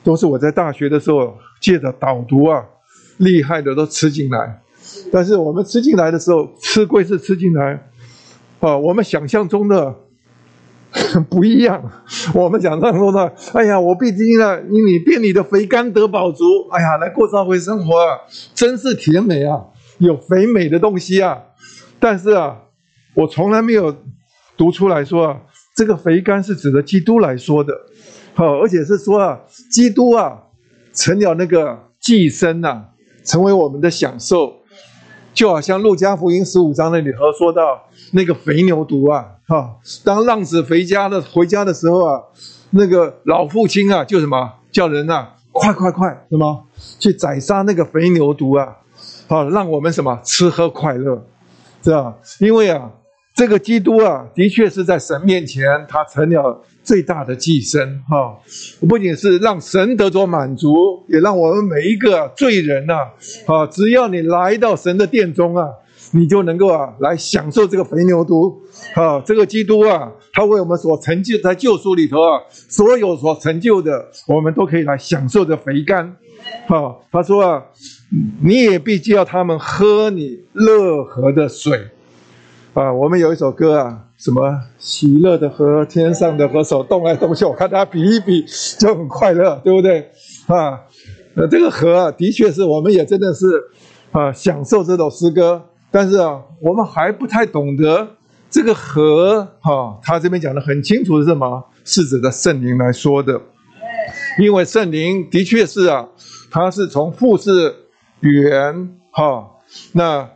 都是我在大学的时候借着导读啊，厉害的都吃进来。但是我们吃进来的时候，吃归是吃进来，啊，我们想象中的 不一样。我们想象中的，哎呀，我毕竟呢，因你店里的肥甘得饱足，哎呀，来过社会生活啊，真是甜美啊，有肥美的东西啊。但是啊，我从来没有读出来说啊，这个肥甘是指的基督来说的。好，而且是说啊，基督啊成了那个寄生呐，成为我们的享受，就好像路加福音十五章那里头说到那个肥牛犊啊，哈，当浪子回家的回家的时候啊，那个老父亲啊，就什么叫人啊，快快快，什么去宰杀那个肥牛犊啊，好，让我们什么吃喝快乐，是吧？因为啊，这个基督啊，的确是在神面前，他成了。最大的寄生，哈，不仅是让神得着满足，也让我们每一个罪人呐，啊，只要你来到神的殿中啊，你就能够啊来享受这个肥牛犊，啊，这个基督啊，他为我们所成就在救赎里头啊，所有所成就的，我们都可以来享受这肥甘，啊，他说啊，你也必须要他们喝你乐河的水，啊，我们有一首歌啊。什么喜乐的河，天上的河，手动来动去，我看大家比一比就很快乐，对不对？啊，呃，这个河啊的确是我们也真的是啊享受这首诗歌，但是啊，我们还不太懂得这个河哈，他这边讲的很清楚是什么？是指的圣灵来说的，因为圣灵的确是啊，它是从父是源哈，那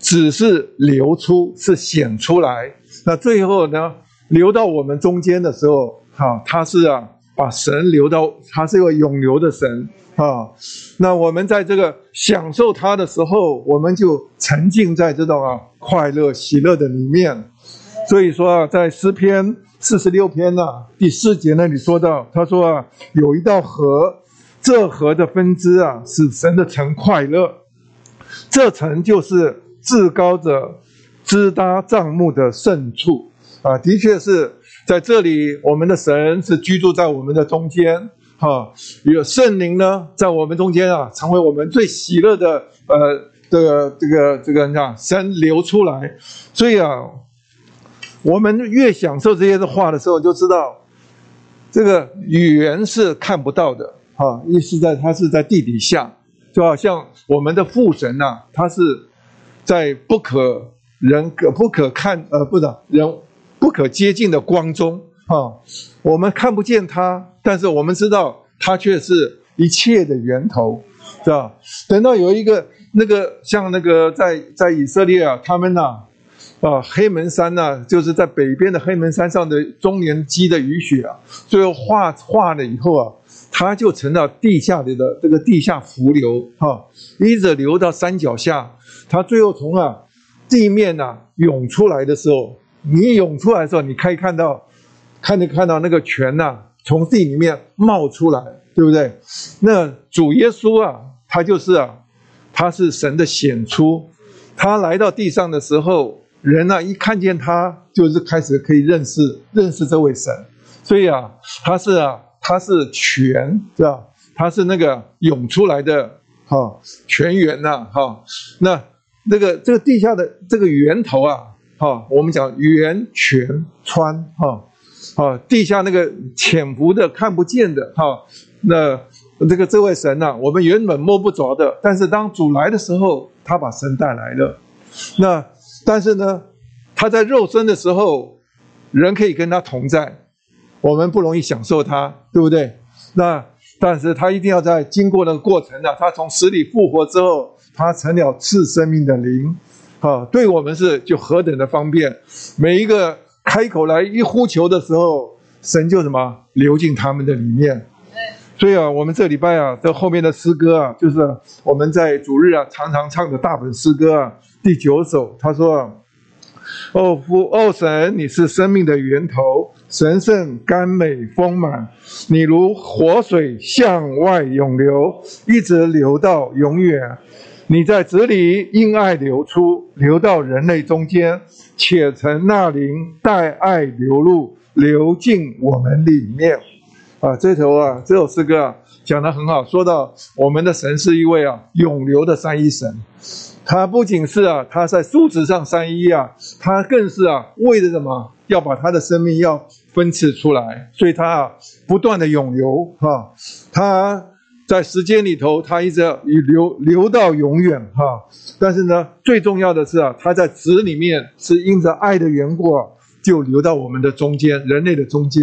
只是流出是显出来。那最后呢，流到我们中间的时候，哈，他是啊，把神流到，他是一个永留的神啊。那我们在这个享受他的时候，我们就沉浸在这种啊快乐喜乐的里面。所以说啊，在诗篇四十六篇呢第四节那里说到，他说啊，有一道河，这河的分支啊，使神的城快乐。这城就是至高者支搭帐幕的圣处。啊，的确是在这里，我们的神是居住在我们的中间，哈，有圣灵呢在我们中间啊，成为我们最喜乐的，呃，这个这个这个，你看神流出来，所以啊，我们越享受这些的话的时候，就知道这个语言是看不到的，哈，意思在它是在地底下，就好像我们的父神呐，他是在不可人可不可看，呃，不是人。不可接近的光中啊，我们看不见它，但是我们知道它却是一切的源头，是吧？等到有一个那个像那个在在以色列啊，他们呐啊黑门山呐，就是在北边的黑门山上的中年积的雨雪啊，最后化化了以后啊，它就成了地下里的这个地下伏流哈，一直流到山脚下，它最后从啊地面呐涌出来的时候。你涌出来的时候，你可以看到，看你看到那个泉呐，从地里面冒出来，对不对？那主耶稣啊，他就是啊，他是神的显出，他来到地上的时候，人呐一看见他，就是开始可以认识认识这位神，所以啊，他是啊，他是泉，是吧？他是那个涌出来的哈泉源呐，哈，那那个这个地下的这个源头啊。哈，我们讲源泉川，哈，啊，地下那个潜伏的看不见的，哈，那这个这位神呐，我们原本摸不着的，但是当主来的时候，他把神带来了。那但是呢，他在肉身的时候，人可以跟他同在，我们不容易享受他，对不对？那但是他一定要在经过那个过程呢，他从死里复活之后，他成了赐生命的灵。啊，对我们是就何等的方便！每一个开口来一呼求的时候，神就什么流进他们的里面。所以啊，我们这礼拜啊，这后面的诗歌啊，就是我们在主日啊常常唱的大本诗歌啊，第九首，他说：“哦父，哦神，你是生命的源头，神圣甘美丰满，你如活水向外涌流，一直流到永远。”你在子里因爱流出，流到人类中间，且从那灵带爱流入，流进我们里面。啊，这头啊，这首诗歌啊，讲得很好，说到我们的神是一位啊永流的三一神，他不仅是啊他在数值上三一啊，他更是啊为了什么？要把他的生命要分赐出来，所以他啊不断的永流哈，他。在时间里头，它一直流流到永远哈。但是呢，最重要的是啊，它在子里面是因着爱的缘故啊，就流到我们的中间，人类的中间。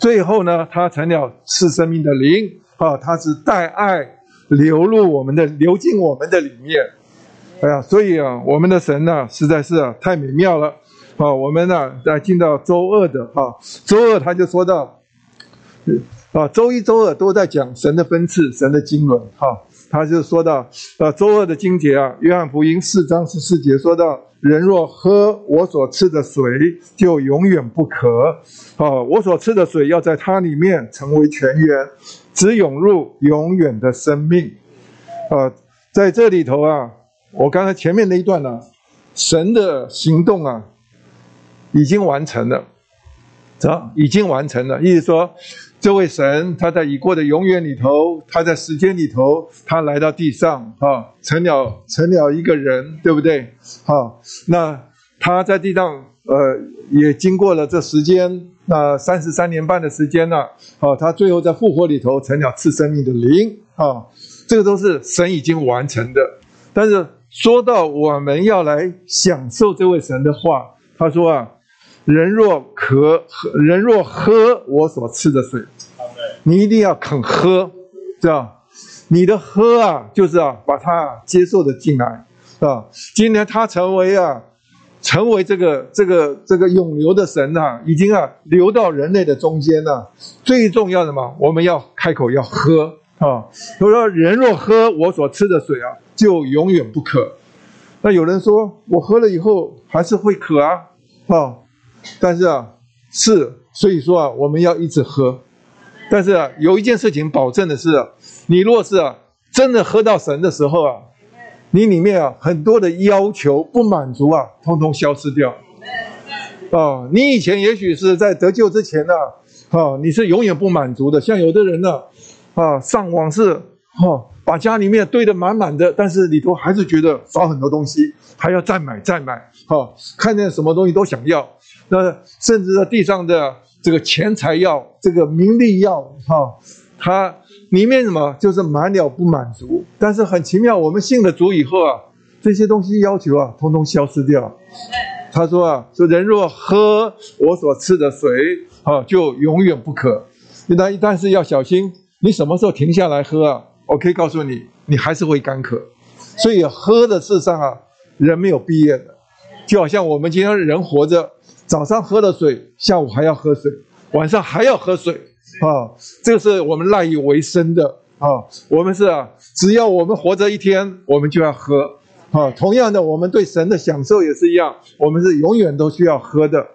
最后呢，它成了赐生命的灵啊，它是带爱流入我们的，流进我们的里面。哎呀，所以啊，我们的神呢，实在是啊太美妙了啊。我们呢，在进到周二的哈，周二他就说到。啊，周一、周二都在讲神的分赐、神的经纶。哈，他就说到，啊，周二的经节啊，约翰福音四章十四节说到，人若喝我所赐的水，就永远不渴。啊，我所赐的水要在它里面成为泉源，只涌入永远的生命。啊，在这里头啊，我刚才前面那一段呢，神的行动啊，已经完成了，走，已经完成了，意思说。这位神，他在已过的永远里头，他在时间里头，他来到地上，啊，成了成了一个人，对不对？哈，那他在地上，呃，也经过了这时间，那三十三年半的时间了，好，他最后在复活里头成了赐生命的灵，啊，这个都是神已经完成的。但是说到我们要来享受这位神的话，他说啊。人若渴，人若喝我所赐的水，你一定要肯喝，是吧？你的喝啊，就是啊，把它接受的进来，是吧？今天他成为啊，成为这个这个这个永流的神啊，已经啊流到人类的中间了。最重要的嘛，我们要开口要喝啊。所以说，人若喝我所吃的水啊，就永远不渴。那有人说我喝了以后还是会渴啊，啊，但是啊是，所以说啊我们要一直喝。但是啊有一件事情保证的是，你若是啊真的喝到神的时候啊。你里面啊很多的要求不满足啊，通通消失掉。啊，你以前也许是在得救之前呢，啊，你是永远不满足的。像有的人呢，啊，上网是哈，把家里面堆得满满的，但是里头还是觉得少很多东西，还要再买再买。哈，看见什么东西都想要，那甚至在地上的这个钱财要，这个名利要，哈，他。里面什么就是满了不满足，但是很奇妙，我们信了主以后啊，这些东西要求啊，通通消失掉。他说啊，说人若喝我所赐的水啊，就永远不渴。但但是要小心，你什么时候停下来喝啊？我可以告诉你，你还是会干渴。所以喝的事上啊，人没有毕业的，就好像我们今天人活着，早上喝了水，下午还要喝水，晚上还要喝水。啊，这个是我们赖以为生的啊。我们是啊，只要我们活着一天，我们就要喝啊。同样的，我们对神的享受也是一样，我们是永远都需要喝的。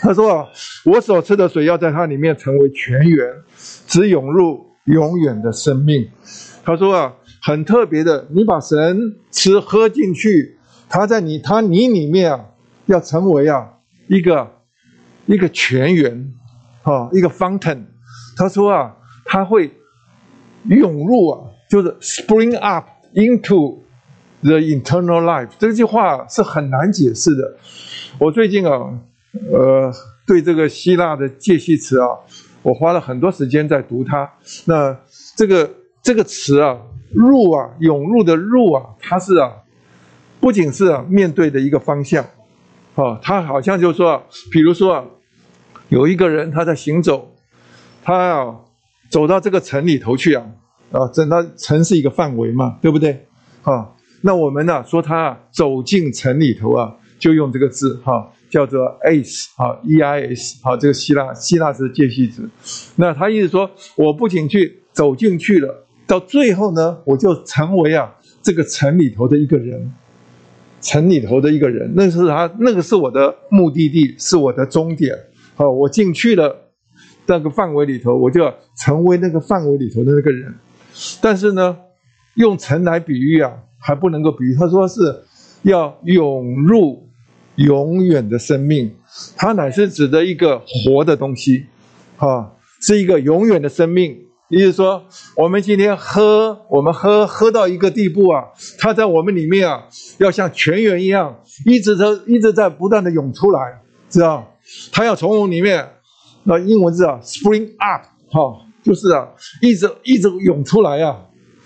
他说啊，我所吃的水要在它里面成为泉源，只涌入永远的生命。他说啊，很特别的，你把神吃喝进去，他在你他你里面啊，要成为啊一个一个泉源啊，一个 fountain。他说啊，他会涌入啊，就是 spring up into the internal life。这句话是很难解释的。我最近啊，呃，对这个希腊的介系词啊，我花了很多时间在读它。那这个这个词啊，入啊，涌入的入啊，它是啊，不仅是啊面对的一个方向，哦，他好像就说，比如说啊，有一个人他在行走。他要走到这个城里头去啊，啊，整个城是一个范围嘛，对不对？啊，那我们呢说他走进城里头啊，就用这个字哈，叫做 eis 啊，e i s 好，这个希腊希腊字介系词。那他意思说，我不仅去走进去了，到最后呢，我就成为啊这个城里头的一个人，城里头的一个人，那是他那个是我的目的地，是我的终点。好，我进去了。那个范围里头，我就要成为那个范围里头的那个人。但是呢，用城来比喻啊，还不能够比喻。他说是要涌入永远的生命，它乃是指的一个活的东西，啊，是一个永远的生命。也就是说，我们今天喝，我们喝喝到一个地步啊，它在我们里面啊，要像泉源一样，一直在一直在不断的涌出来，知道？它要从我们里面。那英文字啊，spring up，哈，就是啊，一直一直涌出来啊，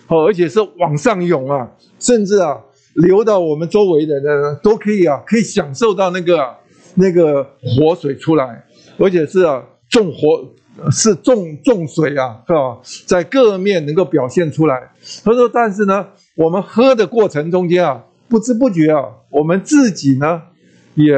好，而且是往上涌啊，甚至啊，流到我们周围的人都可以啊，可以享受到那个那个活水出来，而且是啊，重活是重重水啊，是吧？在各面能够表现出来。他说，但是呢，我们喝的过程中间啊，不知不觉啊，我们自己呢，也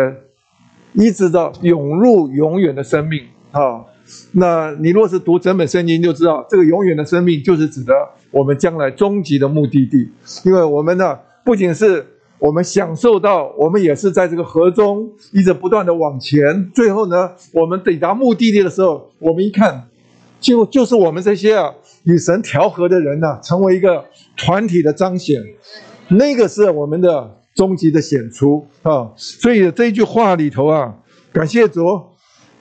一直的涌入永远的生命。啊，那你若是读整本圣经，就知道这个永远的生命就是指的我们将来终极的目的地。因为我们呢，不仅是我们享受到，我们也是在这个河中一直不断的往前。最后呢，我们抵达目的地的时候，我们一看，就就是我们这些啊与神调和的人呢，成为一个团体的彰显。那个是我们的终极的显出啊。所以这一句话里头啊，感谢主，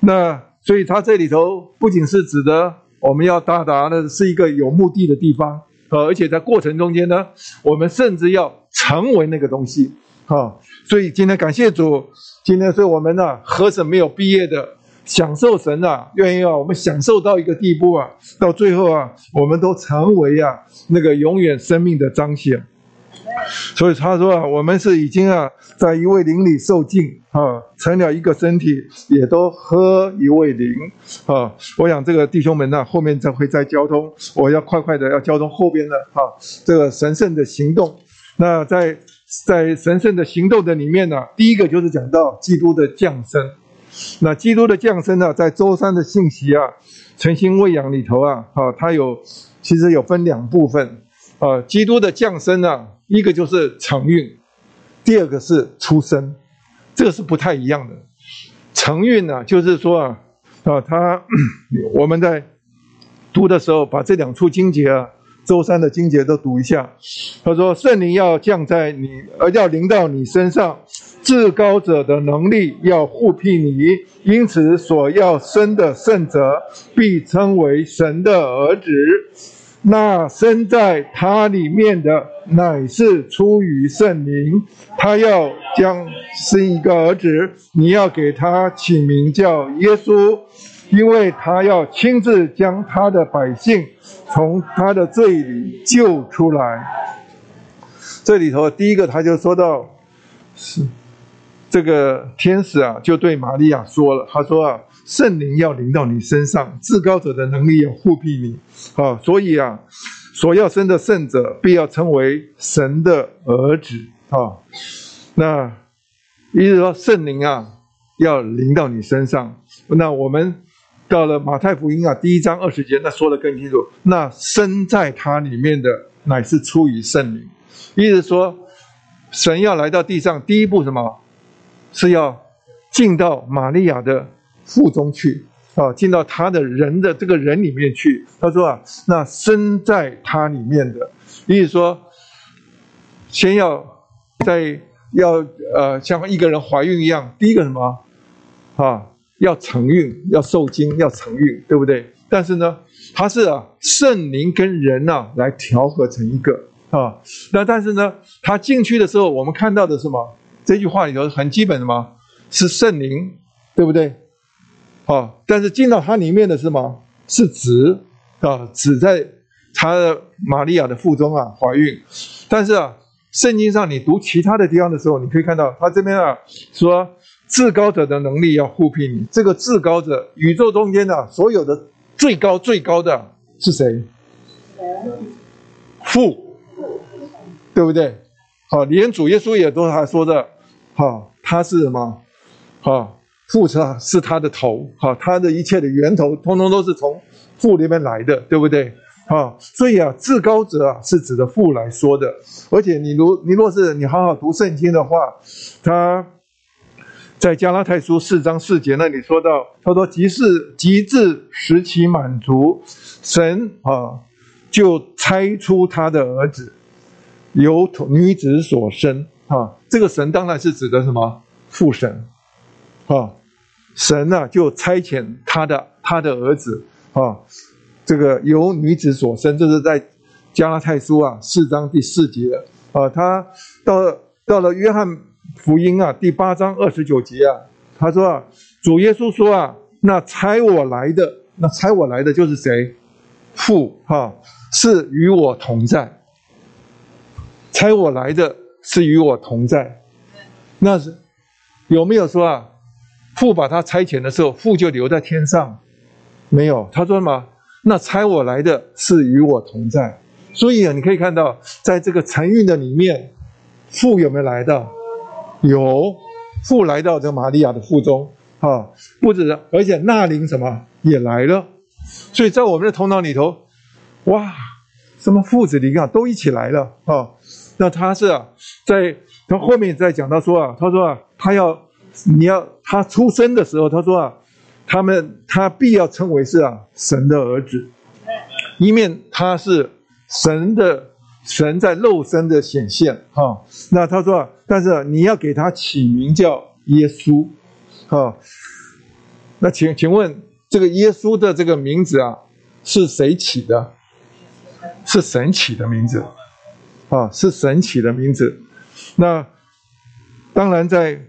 那。所以它这里头不仅是指的我们要到达的是一个有目的的地方，呃，而且在过程中间呢，我们甚至要成为那个东西，啊，所以今天感谢主，今天是我们呢何止没有毕业的享受神啊，愿意啊我们享受到一个地步啊，到最后啊，我们都成为啊那个永远生命的彰显。所以他说啊，我们是已经啊，在一位灵里受尽啊，成了一个身体，也都喝一位灵啊。我想这个弟兄们呢，后面再会再交通，我要快快的要交通后边的哈，这个神圣的行动。那在在神圣的行动的里面呢，第一个就是讲到基督的降生。那基督的降生呢，在周三的信息啊，诚心喂养里头啊，啊，它有其实有分两部分啊。基督的降生呢，一个就是承运，第二个是出生，这个是不太一样的。承运呢，就是说啊，啊，他我们在读的时候，把这两处经节啊。周三的经节都读一下。他说：“圣灵要降在你，而要临到你身上，至高者的能力要护庇你，因此所要生的圣者必称为神的儿子。那生在他里面的乃是出于圣灵。他要将生一个儿子，你要给他起名叫耶稣。”因为他要亲自将他的百姓从他的罪里救出来。这里头第一个他就说到，是这个天使啊，就对玛利亚说了，他说啊，圣灵要临到你身上，至高者的能力要护庇你，啊，所以啊，所要生的圣者必要成为神的儿子啊。那意思说圣灵啊要临到你身上，那我们。到了马太福音啊，第一章二十节，那说的更清楚。那生在他里面的乃是出于圣灵，意思说，神要来到地上，第一步什么？是要进到玛利亚的腹中去啊，进到他的人的这个人里面去。他说啊，那生在他里面的，意思说，先要在要呃像一个人怀孕一样，第一个什么啊？要承孕，要受精，要承孕，对不对？但是呢，它是啊，圣灵跟人呐来调和成一个啊。那但是呢，他进去的时候，我们看到的是什么？这句话里头很基本的嘛，是圣灵，对不对？啊，但是进到它里面的是什么？是子啊，子在他的玛利亚的腹中啊怀孕。但是啊，圣经上你读其他的地方的时候，你可以看到他这边啊说。至高者的能力要护庇你。这个至高者，宇宙中间的所有的最高最高的是谁？父，对不对？好，连主耶稣也都还说的，好，他是什么？好，父是是他的头，哈，他的一切的源头，通通都是从父那边来的，对不对？好，所以啊，至高者啊是指的父来说的。而且你如你若是你好好读圣经的话，他。在加拉太书四章四节那里说到，他说：“即是极致使其满足，神啊，就猜出他的儿子由女子所生啊。这个神当然是指的什么父神啊？神呢就差遣他的他的儿子啊，这个由女子所生，这是在加拉太书啊四章第四节啊。他到到了约翰。”福音啊，第八章二十九节啊，他说啊，主耶稣说啊，那差我来的，那差我来的就是谁？父哈，是与我同在。差我来的是与我同在，那是有没有说啊？父把他差遣的时候，父就留在天上？没有，他说什么？那差我来的是与我同在。所以啊，你可以看到，在这个承运的里面，父有没有来到？有父来到这玛利亚的腹中，啊，不止，而且纳灵什么也来了，所以在我们的头脑里头，哇，什么父子灵啊，都一起来了啊。那他是啊，在他后面再讲到说啊，他说啊，他要你要他出生的时候，他说啊，他们他必要称为是啊神的儿子，一面他是神的。神在肉身的显现，哈，那他说啊，但是你要给他起名叫耶稣，哈，那请请问这个耶稣的这个名字啊，是谁起的？是神起的名字，啊，是神起的名字。那当然在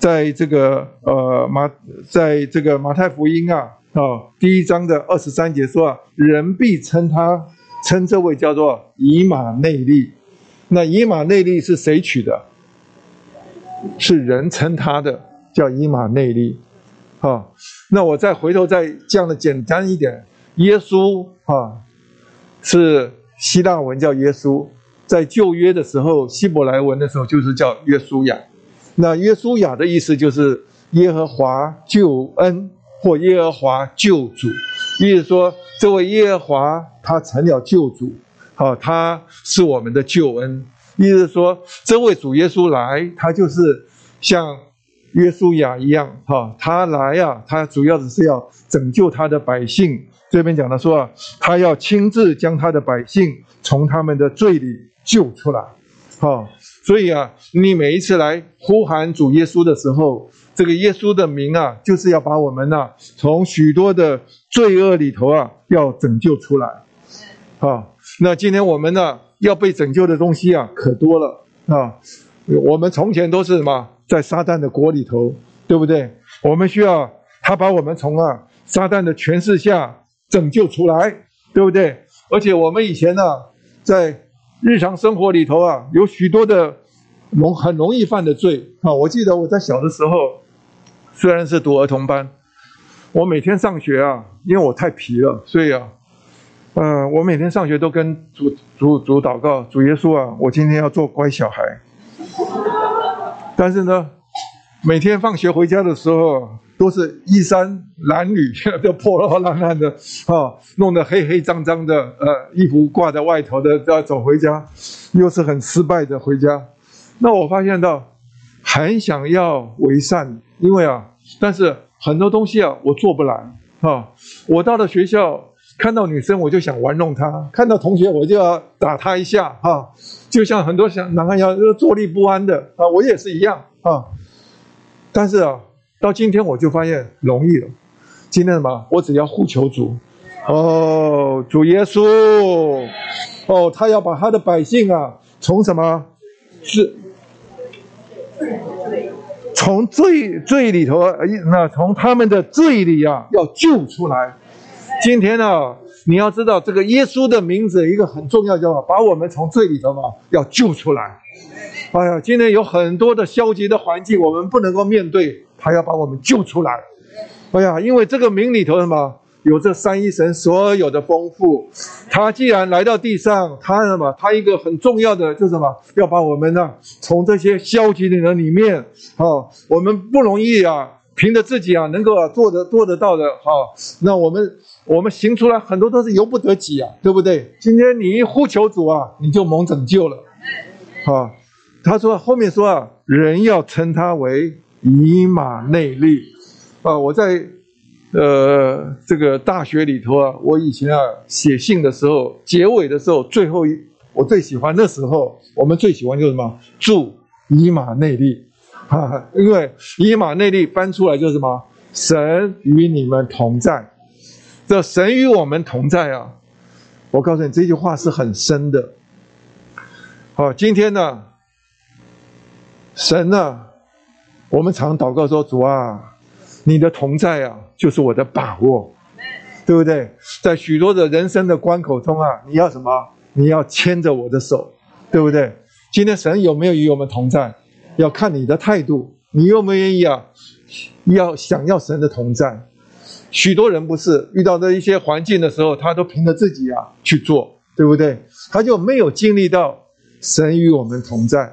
在这个呃马在这个马太福音啊啊第一章的二十三节说啊，人必称他。称这位叫做以马内利，那以马内利是谁取的？是人称他的，叫以马内利。啊，那我再回头再讲的简单一点，耶稣啊，是希腊文叫耶稣，在旧约的时候，希伯来文的时候就是叫耶稣亚。那约书亚的意思就是耶和华救恩或耶和华救主，意思说这位耶和华他成了救主，好，他是我们的救恩。意思说这位主耶稣来，他就是像约书亚一样，哈，他来呀，他主要的是要拯救他的百姓。这边讲的说啊，他要亲自将他的百姓从他们的罪里救出来，哈。所以啊，你每一次来呼喊主耶稣的时候，这个耶稣的名啊，就是要把我们呐从许多的罪恶里头啊，要拯救出来。啊，那今天我们呢要被拯救的东西啊，可多了啊。我们从前都是什么，在撒旦的国里头，对不对？我们需要他把我们从啊撒旦的权势下拯救出来，对不对？而且我们以前呢，在日常生活里头啊，有许多的容很容易犯的罪啊。我记得我在小的时候，虽然是读儿童班，我每天上学啊，因为我太皮了，所以啊，嗯，我每天上学都跟主主主祷告，主耶稣啊，我今天要做乖小孩。但是呢，每天放学回家的时候。都是衣衫褴褛，都破破烂烂的，啊，弄得黑黑脏脏的，呃，衣服挂在外头的，要走回家，又是很失败的回家。那我发现到，很想要为善，因为啊，但是很多东西啊，我做不来，啊，我到了学校看到女生，我就想玩弄她；看到同学，我就要打她一下，哈，就像很多想男孩要坐立不安的啊，我也是一样啊，但是啊。到今天我就发现容易了。今天什么？我只要呼求主，哦，主耶稣，哦，他要把他的百姓啊，从什么？是，从罪罪里头，那从他们的罪里啊，要救出来。今天呢，你要知道这个耶稣的名字，一个很重要，叫把我们从罪里头嘛，要救出来。哎呀，今天有很多的消极的环境，我们不能够面对。他要把我们救出来，哎呀，因为这个名里头什么有这三一神所有的丰富，他既然来到地上，他什么？他一个很重要的就是什么？要把我们呢从这些消极的人里面，啊，我们不容易啊，凭着自己啊能够做得做得到的，哈，那我们我们行出来很多都是由不得己啊，对不对？今天你一呼求主啊，你就蒙拯救了，啊，他说后面说啊，人要称他为。以马内利，啊，我在呃这个大学里头啊，我以前啊写信的时候，结尾的时候，最后一我最喜欢那时候，我们最喜欢就是什么？祝以马内利，哈，因为以马内利翻出来就是什么？神与你们同在，这神与我们同在啊！我告诉你这句话是很深的。好，今天呢，神呢？我们常祷告说：“主啊，你的同在啊，就是我的把握，对不对？在许多的人生的关口中啊，你要什么？你要牵着我的手，对不对？今天神有没有与我们同在？要看你的态度，你愿不愿意啊？要想要神的同在。许多人不是遇到的一些环境的时候，他都凭着自己啊去做，对不对？他就没有经历到神与我们同在。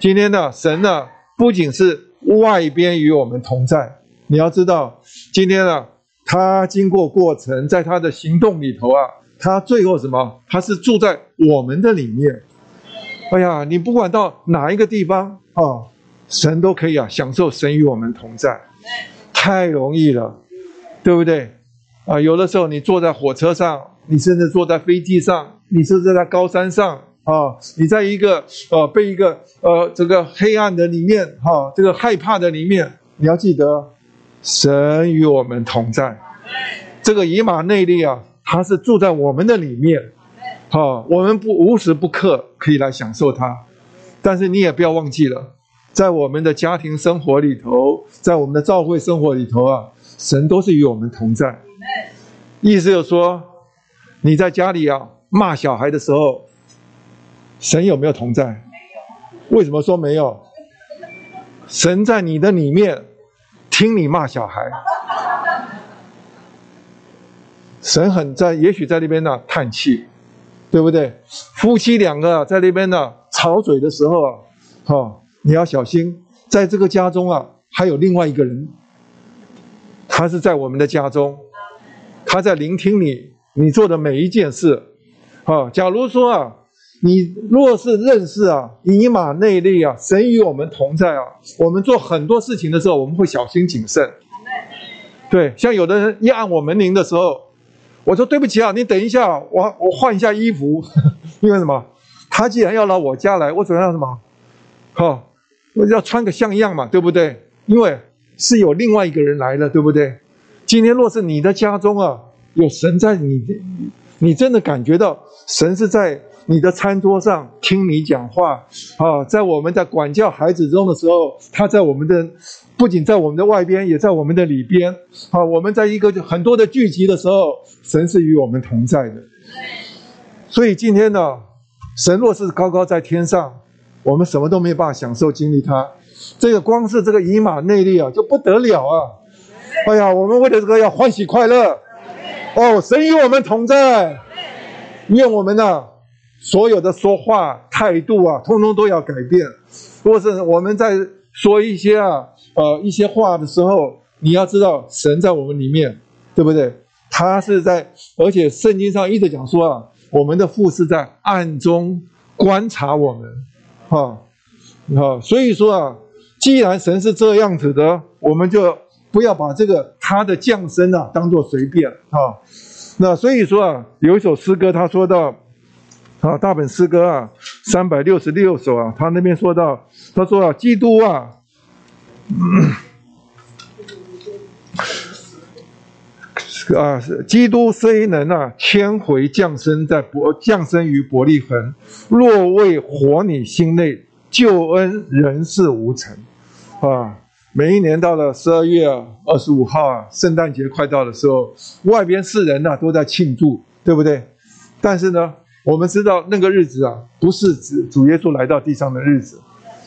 今天呢，神呢，不仅是。外边与我们同在，你要知道，今天啊，他经过过程，在他的行动里头啊，他最后什么？他是住在我们的里面。哎呀，你不管到哪一个地方啊，神都可以啊，享受神与我们同在，太容易了，对不对？啊，有的时候你坐在火车上，你甚至坐在飞机上，你甚至在高山上。啊，你在一个呃被一个呃这个黑暗的里面哈，这个害怕的里面，你要记得，神与我们同在。这个以马内利啊，他是住在我们的里面，哈，我们不无时不刻可以来享受它。但是你也不要忘记了，在我们的家庭生活里头，在我们的教会生活里头啊，神都是与我们同在。意思就是说，你在家里啊骂小孩的时候。神有没有同在？为什么说没有？神在你的里面，听你骂小孩。神很在，也许在那边呢叹气，对不对？夫妻两个在那边呢吵嘴的时候啊，哈，你要小心，在这个家中啊，还有另外一个人，他是在我们的家中，他在聆听你你做的每一件事，啊，假如说啊，你若是认识啊，以马内利啊，神与我们同在啊，我们做很多事情的时候，我们会小心谨慎。对，像有的人一按我门铃的时候，我说对不起啊，你等一下，我我换一下衣服，因为什么？他既然要到我家来，我总要什么？好，我要穿个像样嘛，对不对？因为是有另外一个人来了，对不对？今天若是你的家中啊，有神在你，你真的感觉到神是在你的餐桌上听你讲话啊，在我们在管教孩子中的时候，他在我们的。不仅在我们的外边，也在我们的里边。啊，我们在一个很多的聚集的时候，神是与我们同在的。所以今天呢，神若是高高在天上，我们什么都没有办法享受经历他。这个光是这个以马内利啊，就不得了啊！哎呀，我们为了这个要欢喜快乐。哦，神与我们同在，愿我们呢所有的说话态度啊，通通都要改变。或是我们在说一些啊。呃，一些话的时候，你要知道神在我们里面，对不对？他是在，而且圣经上一直讲说啊，我们的父是在暗中观察我们，哈，啊，所以说啊，既然神是这样子的，我们就不要把这个他的降生啊当做随便啊。那所以说啊，有一首诗歌，他说到啊，大本诗歌啊，三百六十六首啊，他那边说到，他说啊，基督啊。啊，基督虽能啊千回降生在伯降生于伯利恒，若为活你心内，救恩仍是无成。啊，每一年到了十二月二十五号啊，圣诞节快到的时候，外边世人呐都在庆祝，对不对？但是呢，我们知道那个日子啊，不是指主耶稣来到地上的日子。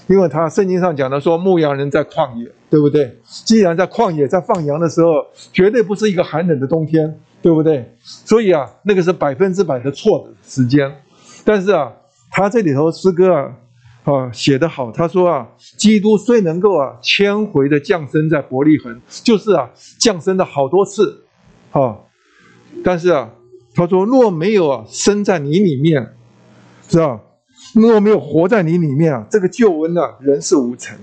因为他圣经上讲的说，牧羊人在旷野，对不对？既然在旷野在放羊的时候，绝对不是一个寒冷的冬天，对不对？所以啊，那个是百分之百的错的时间。但是啊，他这里头诗歌啊，啊写得好，他说啊，基督虽能够啊千回的降生在伯利恒，就是啊降生了好多次，啊，但是啊，他说若没有啊生在你里面，是吧？若没有活在你里面啊，这个救恩呢，人是无成。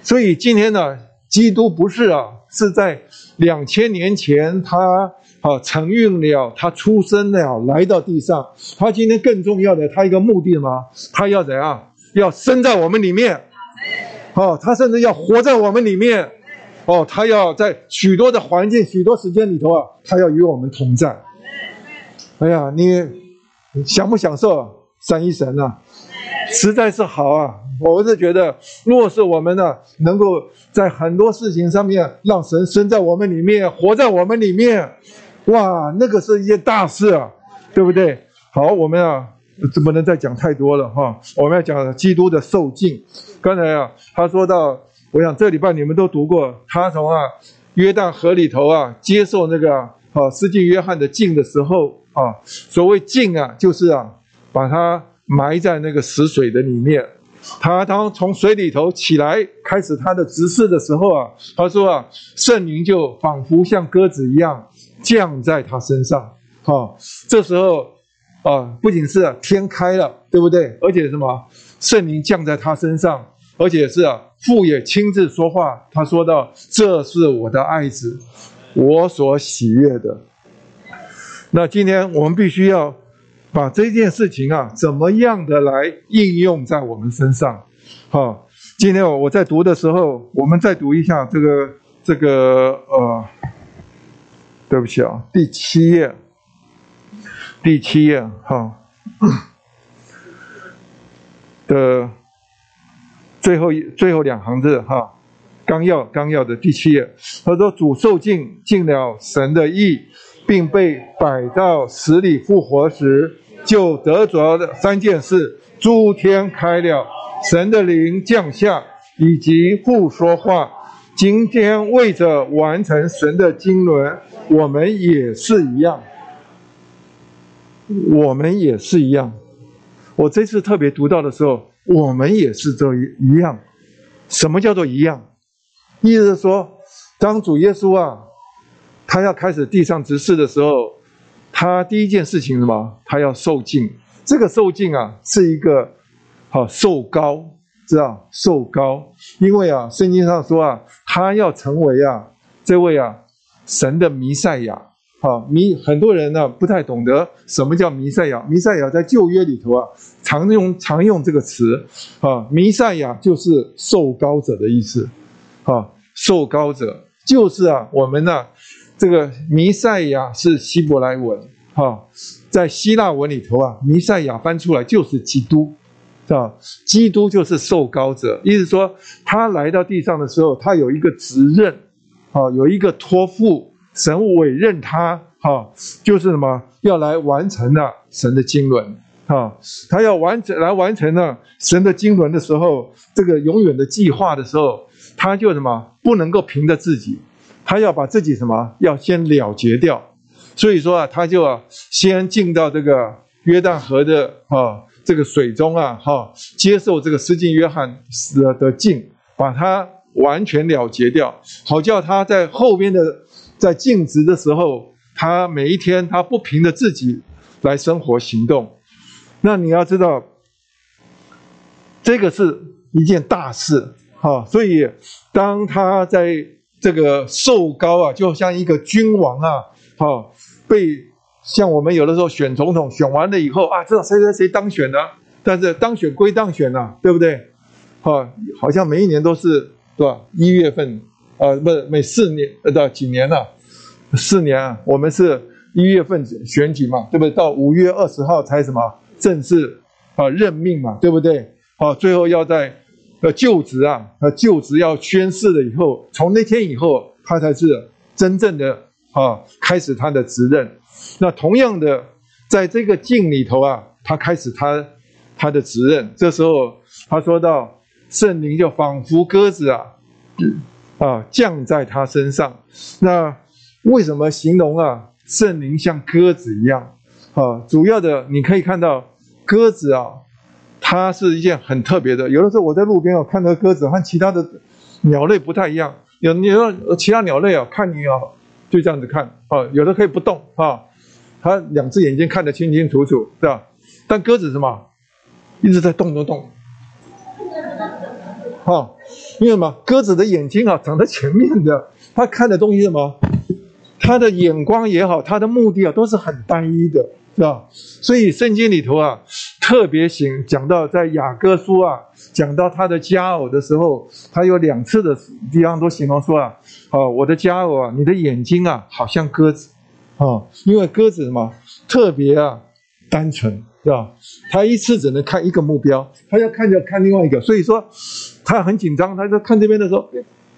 所以今天呢，基督不是啊，是在两千年前他啊承运了，他出生了，来到地上。他今天更重要的，他一个目的吗？他要怎样？要生在我们里面。哦，他甚至要活在我们里面。哦，他要在许多的环境、许多时间里头啊，他要与我们同在。哎呀，你享不享受？三一神啊，实在是好啊！我是觉得，若是我们呢，能够在很多事情上面让神生在我们里面，活在我们里面，哇，那个是一件大事啊，对不对？好，我们啊，不能再讲太多了哈。我们要讲基督的受尽。刚才啊，他说到，我想这礼拜你们都读过，他从啊约旦河里头啊接受那个啊施浸约翰的敬的时候啊，所谓静啊，就是啊。把他埋在那个死水的里面，他当从水里头起来，开始他的执事的时候啊，他说啊，圣灵就仿佛像鸽子一样降在他身上。哈，这时候啊，不仅是天开了，对不对？而且什么，圣灵降在他身上，而且是啊，父也亲自说话。他说到：“这是我的爱子，我所喜悦的。”那今天我们必须要。把这件事情啊，怎么样的来应用在我们身上？好，今天我我在读的时候，我们再读一下这个这个呃，对不起啊，第七页，第七页哈的最后一最后两行字哈，纲要纲要的第七页，他说主受尽尽了神的意，并被摆到死里复活时。就得着的三件事：诸天开了，神的灵降下，以及不说话。今天为着完成神的经纶，我们也是一样。我们也是一样。我这次特别读到的时候，我们也是这一样。什么叫做一样？意思是说，当主耶稣啊，他要开始地上执事的时候，他第一件事情什么？他要受尽。这个受尽啊，是一个好受高，知道受高，因为啊，圣经上说啊，他要成为啊这位啊神的弥赛亚。好弥，很多人呢不太懂得什么叫弥赛亚。弥赛亚在旧约里头啊，常用常用这个词啊，弥赛亚就是受高者的意思。啊，受高者就是啊，我们呢这个弥赛亚是希伯来文。哈，在希腊文里头啊，弥赛亚翻出来就是基督，是吧？基督就是受高者，意思说他来到地上的时候，他有一个职任，啊，有一个托付。神委任他，哈，就是什么，要来完成了神的经纶，哈，他要完成来完成了神的经纶的时候，这个永远的计划的时候，他就什么不能够凭着自己，他要把自己什么要先了结掉，所以说啊，他就先进到这个约旦河的啊这个水中啊，哈，接受这个施浸约翰的的敬，把他完全了结掉，好叫他在后边的。在尽职的时候，他每一天他不凭着自己来生活行动，那你要知道，这个是一件大事哈。所以当他在这个瘦高啊，就像一个君王啊，哈，被像我们有的时候选总统选完了以后啊，知道谁谁谁当选了，但是当选归当选了，对不对？哈，好像每一年都是对吧？一月份啊，不是每四年呃，几年了？四年啊，我们是一月份选举嘛，对不对？到五月二十号才什么正式啊任命嘛，对不对？好，最后要在呃就职啊，呃就职要宣誓了以后，从那天以后，他才是真正的啊开始他的职任。那同样的，在这个境里头啊，他开始他他的职任。这时候他说到圣灵就仿佛鸽子啊啊降在他身上，那。为什么形容啊圣灵像鸽子一样？啊，主要的你可以看到鸽子啊，它是一件很特别的。有的时候我在路边啊看到鸽子和其他的鸟类不太一样。有你说其他鸟类啊，看你啊就这样子看啊，有的可以不动啊，它两只眼睛看得清清楚楚，是吧？但鸽子什么一直在动动动，啊，因为什么？鸽子的眼睛啊长在前面的，它看的东西什么？他的眼光也好，他的目的啊，都是很单一的，是吧？所以圣经里头啊，特别形讲到在雅各书啊，讲到他的佳偶的时候，他有两次的地方都形容说啊，哦，我的佳偶啊，你的眼睛啊，好像鸽子，啊，因为鸽子嘛，特别啊，单纯，是吧？他一次只能看一个目标，他要看就看另外一个，所以说他很紧张，他在看这边的时候，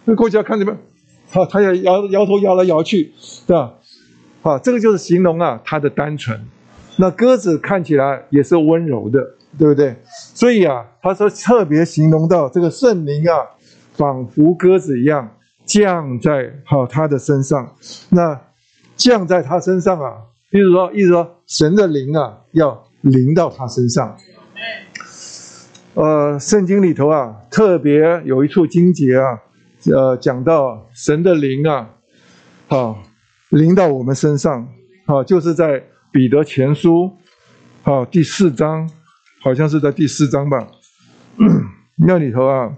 哎，过去要看这边。好，他要摇摇头摇来摇去，对吧？好，这个就是形容啊，他的单纯。那鸽子看起来也是温柔的，对不对？所以啊，他说特别形容到这个圣灵啊，仿佛鸽子一样降在好他的身上。那降在他身上啊，比如说，意思说神的灵啊，要临到他身上。呃，圣经里头啊，特别有一处经节啊。呃，讲到神的灵啊，好，临到我们身上，好，就是在彼得前书，好，第四章，好像是在第四章吧，那里头啊，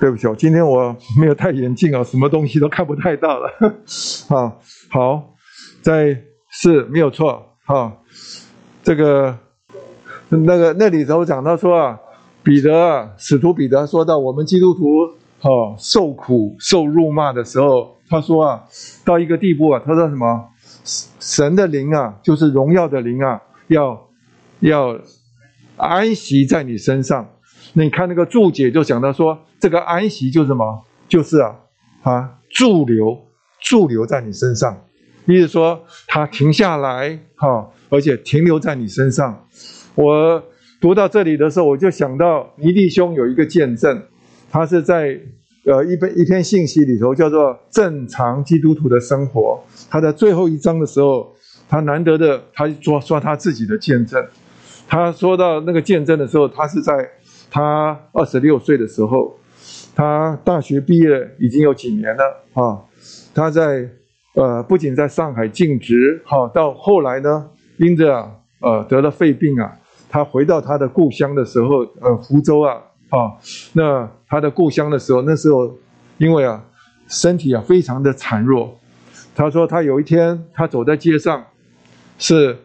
对不起，今天我没有戴眼镜啊，什么东西都看不太到了，啊，好，在是没有错，哈，这个那个那里头讲到说啊。彼得啊，使徒彼得说到，我们基督徒哦，受苦受辱骂的时候，他说啊，到一个地步啊，他说什么？神的灵啊，就是荣耀的灵啊，要要安息在你身上。那你看那个注解就讲到说，这个安息就是什么？就是啊啊驻留驻留在你身上，意思说他停下来哈，而且停留在你身上。我。读到这里的时候，我就想到尼弟兄有一个见证，他是在呃一篇一篇信息里头叫做“正常基督徒的生活”。他在最后一章的时候，他难得的，他说说他自己的见证。他说到那个见证的时候，他是在他二十六岁的时候，他大学毕业已经有几年了啊。他在呃，不仅在上海尽职，好，到后来呢，因着呃得了肺病啊，他回到他的故乡的时候，呃，福州啊，啊，那他的故乡的时候，那时候因为啊身体啊非常的孱弱，他说他有一天他走在街上，是。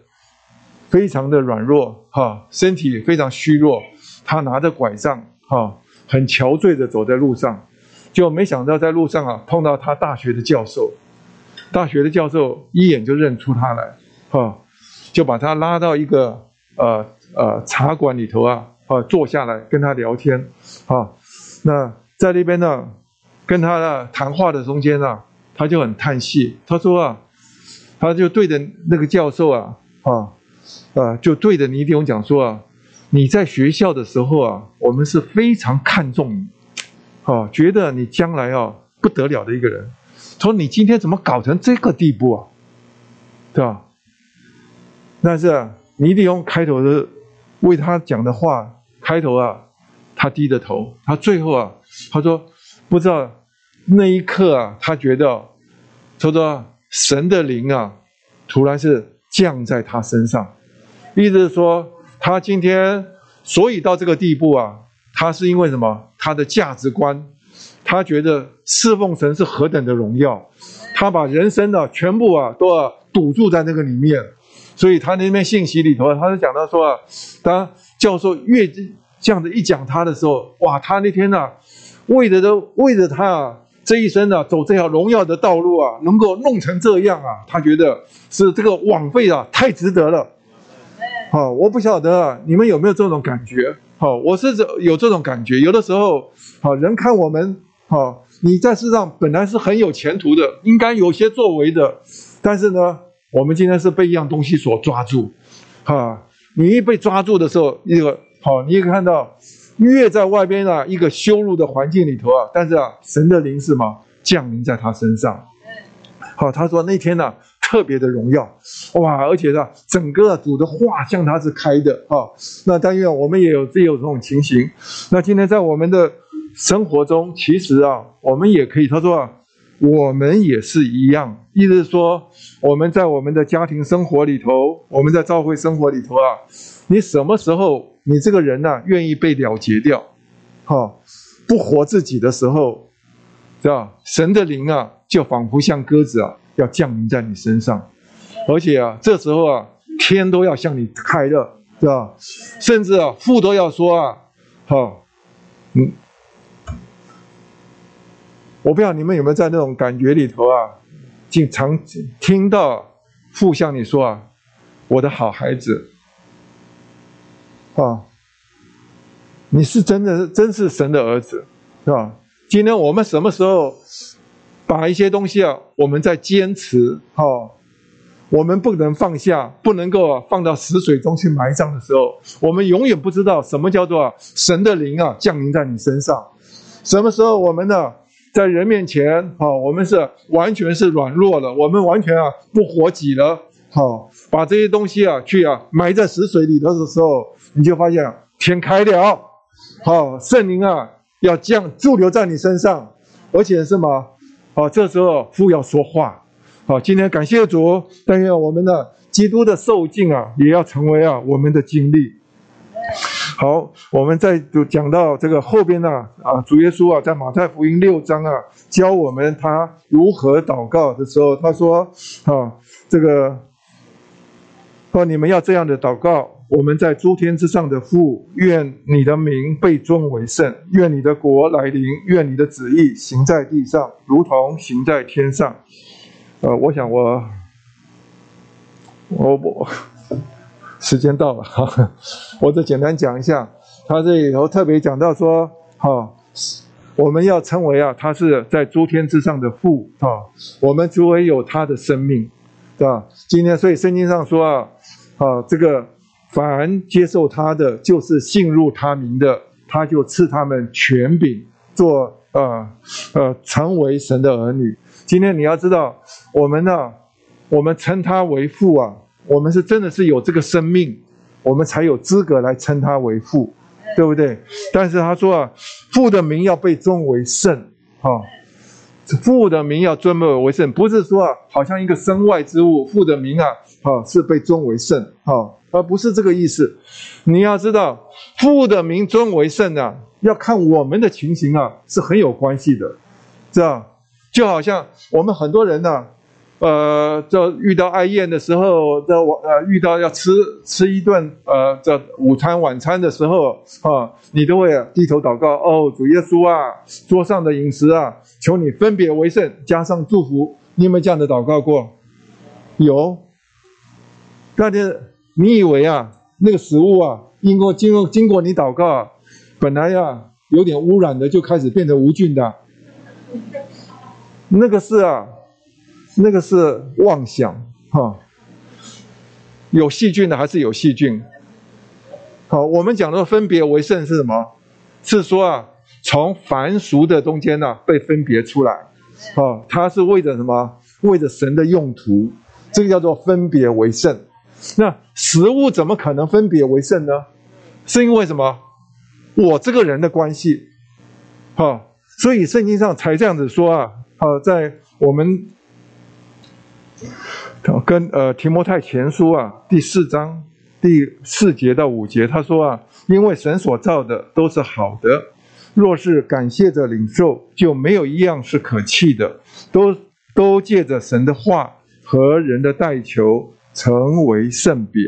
非常的软弱哈，身体非常虚弱，他拿着拐杖哈，很憔悴的走在路上，就没想到在路上啊碰到他大学的教授，大学的教授一眼就认出他来哈，就把他拉到一个呃呃茶馆里头啊啊坐下来跟他聊天啊，那在那边呢跟他的谈话的中间呢，他就很叹息，他说啊，他就对着那个教授啊啊。啊，就对着倪弟兄讲说啊，你在学校的时候啊，我们是非常看重你，啊，觉得你将来啊不得了的一个人。说你今天怎么搞成这个地步啊？对吧？但是啊，倪弟兄开头的为他讲的话，开头啊，他低着头，他最后啊，他说不知道那一刻啊，他觉得，他说神的灵啊，突然是降在他身上。意思是说，他今天所以到这个地步啊，他是因为什么？他的价值观，他觉得侍奉神是何等的荣耀，他把人生的全部啊都要堵住在那个里面。所以他那边信息里头，他就讲到说啊，当教授越这样子一讲他的时候，哇，他那天呢，为的都为着他啊这一生啊走这条荣耀的道路啊，能够弄成这样啊，他觉得是这个枉费啊，太值得了。好，我不晓得啊你们有没有这种感觉。好，我是有这种感觉。有的时候，好人看我们，好你在世上本来是很有前途的，应该有些作为的，但是呢，我们今天是被一样东西所抓住。哈，你一被抓住的时候，一个好，你也看到越在外边啊一个羞辱的环境里头啊，但是啊，神的灵是吗？降临在他身上。好，他说那天呢。特别的荣耀，哇！而且呢，整个主的画像他是开的啊。那但愿我们也有也有这种情形。那今天在我们的生活中，其实啊，我们也可以他说啊，我们也是一样。意思是说，我们在我们的家庭生活里头，我们在教会生活里头啊，你什么时候你这个人呢，愿意被了结掉？哈，不活自己的时候，是吧？神的灵啊，就仿佛像鸽子啊。要降临在你身上，而且啊，这时候啊，天都要向你开了，是吧？甚至啊，父都要说啊，好，嗯，我不知道你们有没有在那种感觉里头啊，经常听到父向你说啊，我的好孩子，啊，你是真的，真是神的儿子，是吧？今天我们什么时候？把一些东西啊，我们在坚持，哈，我们不能放下，不能够放到死水中去埋葬的时候，我们永远不知道什么叫做神的灵啊降临在你身上。什么时候我们的，在人面前，哈，我们是完全是软弱了，我们完全啊不活己了，好，把这些东西啊去啊埋在死水里头的时候，你就发现天开了，好，圣灵啊要降驻留在你身上，而且什么？好，这时候父要说话。好，今天感谢主，但愿我们的基督的受尽啊，也要成为啊我们的经历。好，我们再就讲到这个后边呢啊，主耶稣啊，在马太福音六章啊，教我们他如何祷告的时候，他说啊，这个说你们要这样的祷告。我们在诸天之上的父，愿你的名被尊为圣，愿你的国来临，愿你的旨意行在地上，如同行在天上。呃，我想我，我我，时间到了 哈，我就简单讲一下。他这里头特别讲到说，哈，我们要称为啊，他是在诸天之上的父啊，我们作为有他的生命，对吧？今天所以圣经上说啊，啊这个。凡接受他的，就是信入他名的，他就赐他们权柄，做呃呃成为神的儿女。今天你要知道，我们呢我们称他为父啊，我们是真的是有这个生命，我们才有资格来称他为父，对不对？但是他说啊，父的名要被尊为圣，哈，父的名要尊为圣，不是说啊，好像一个身外之物，父的名啊，哈，是被尊为圣，哈，而不是这个意思。你要知道，父的名尊为圣啊，要看我们的情形啊，是很有关系的，这样就好像我们很多人呢。呃，这遇到爱宴的时候，这我呃遇到要吃吃一顿呃这午餐晚餐的时候啊，你都会低头祷告哦，主耶稣啊，桌上的饮食啊，求你分别为圣，加上祝福。你有没有这样的祷告过？有。但是你以为啊，那个食物啊，经过经过经过你祷告，本来呀有点污染的，就开始变成无菌的，那个是啊。那个是妄想，哈，有细菌的还是有细菌。好，我们讲的分别为圣是什么？是说啊，从凡俗的中间呢被分别出来，啊，它是为着什么？为着神的用途，这个叫做分别为圣。那食物怎么可能分别为圣呢？是因为什么？我这个人的关系，哈，所以圣经上才这样子说啊，啊，在我们。跟呃提摩太前书啊第四章第四节到五节，他说啊，因为神所造的都是好的，若是感谢着领受，就没有一样是可弃的，都都借着神的话和人的代求成为圣别。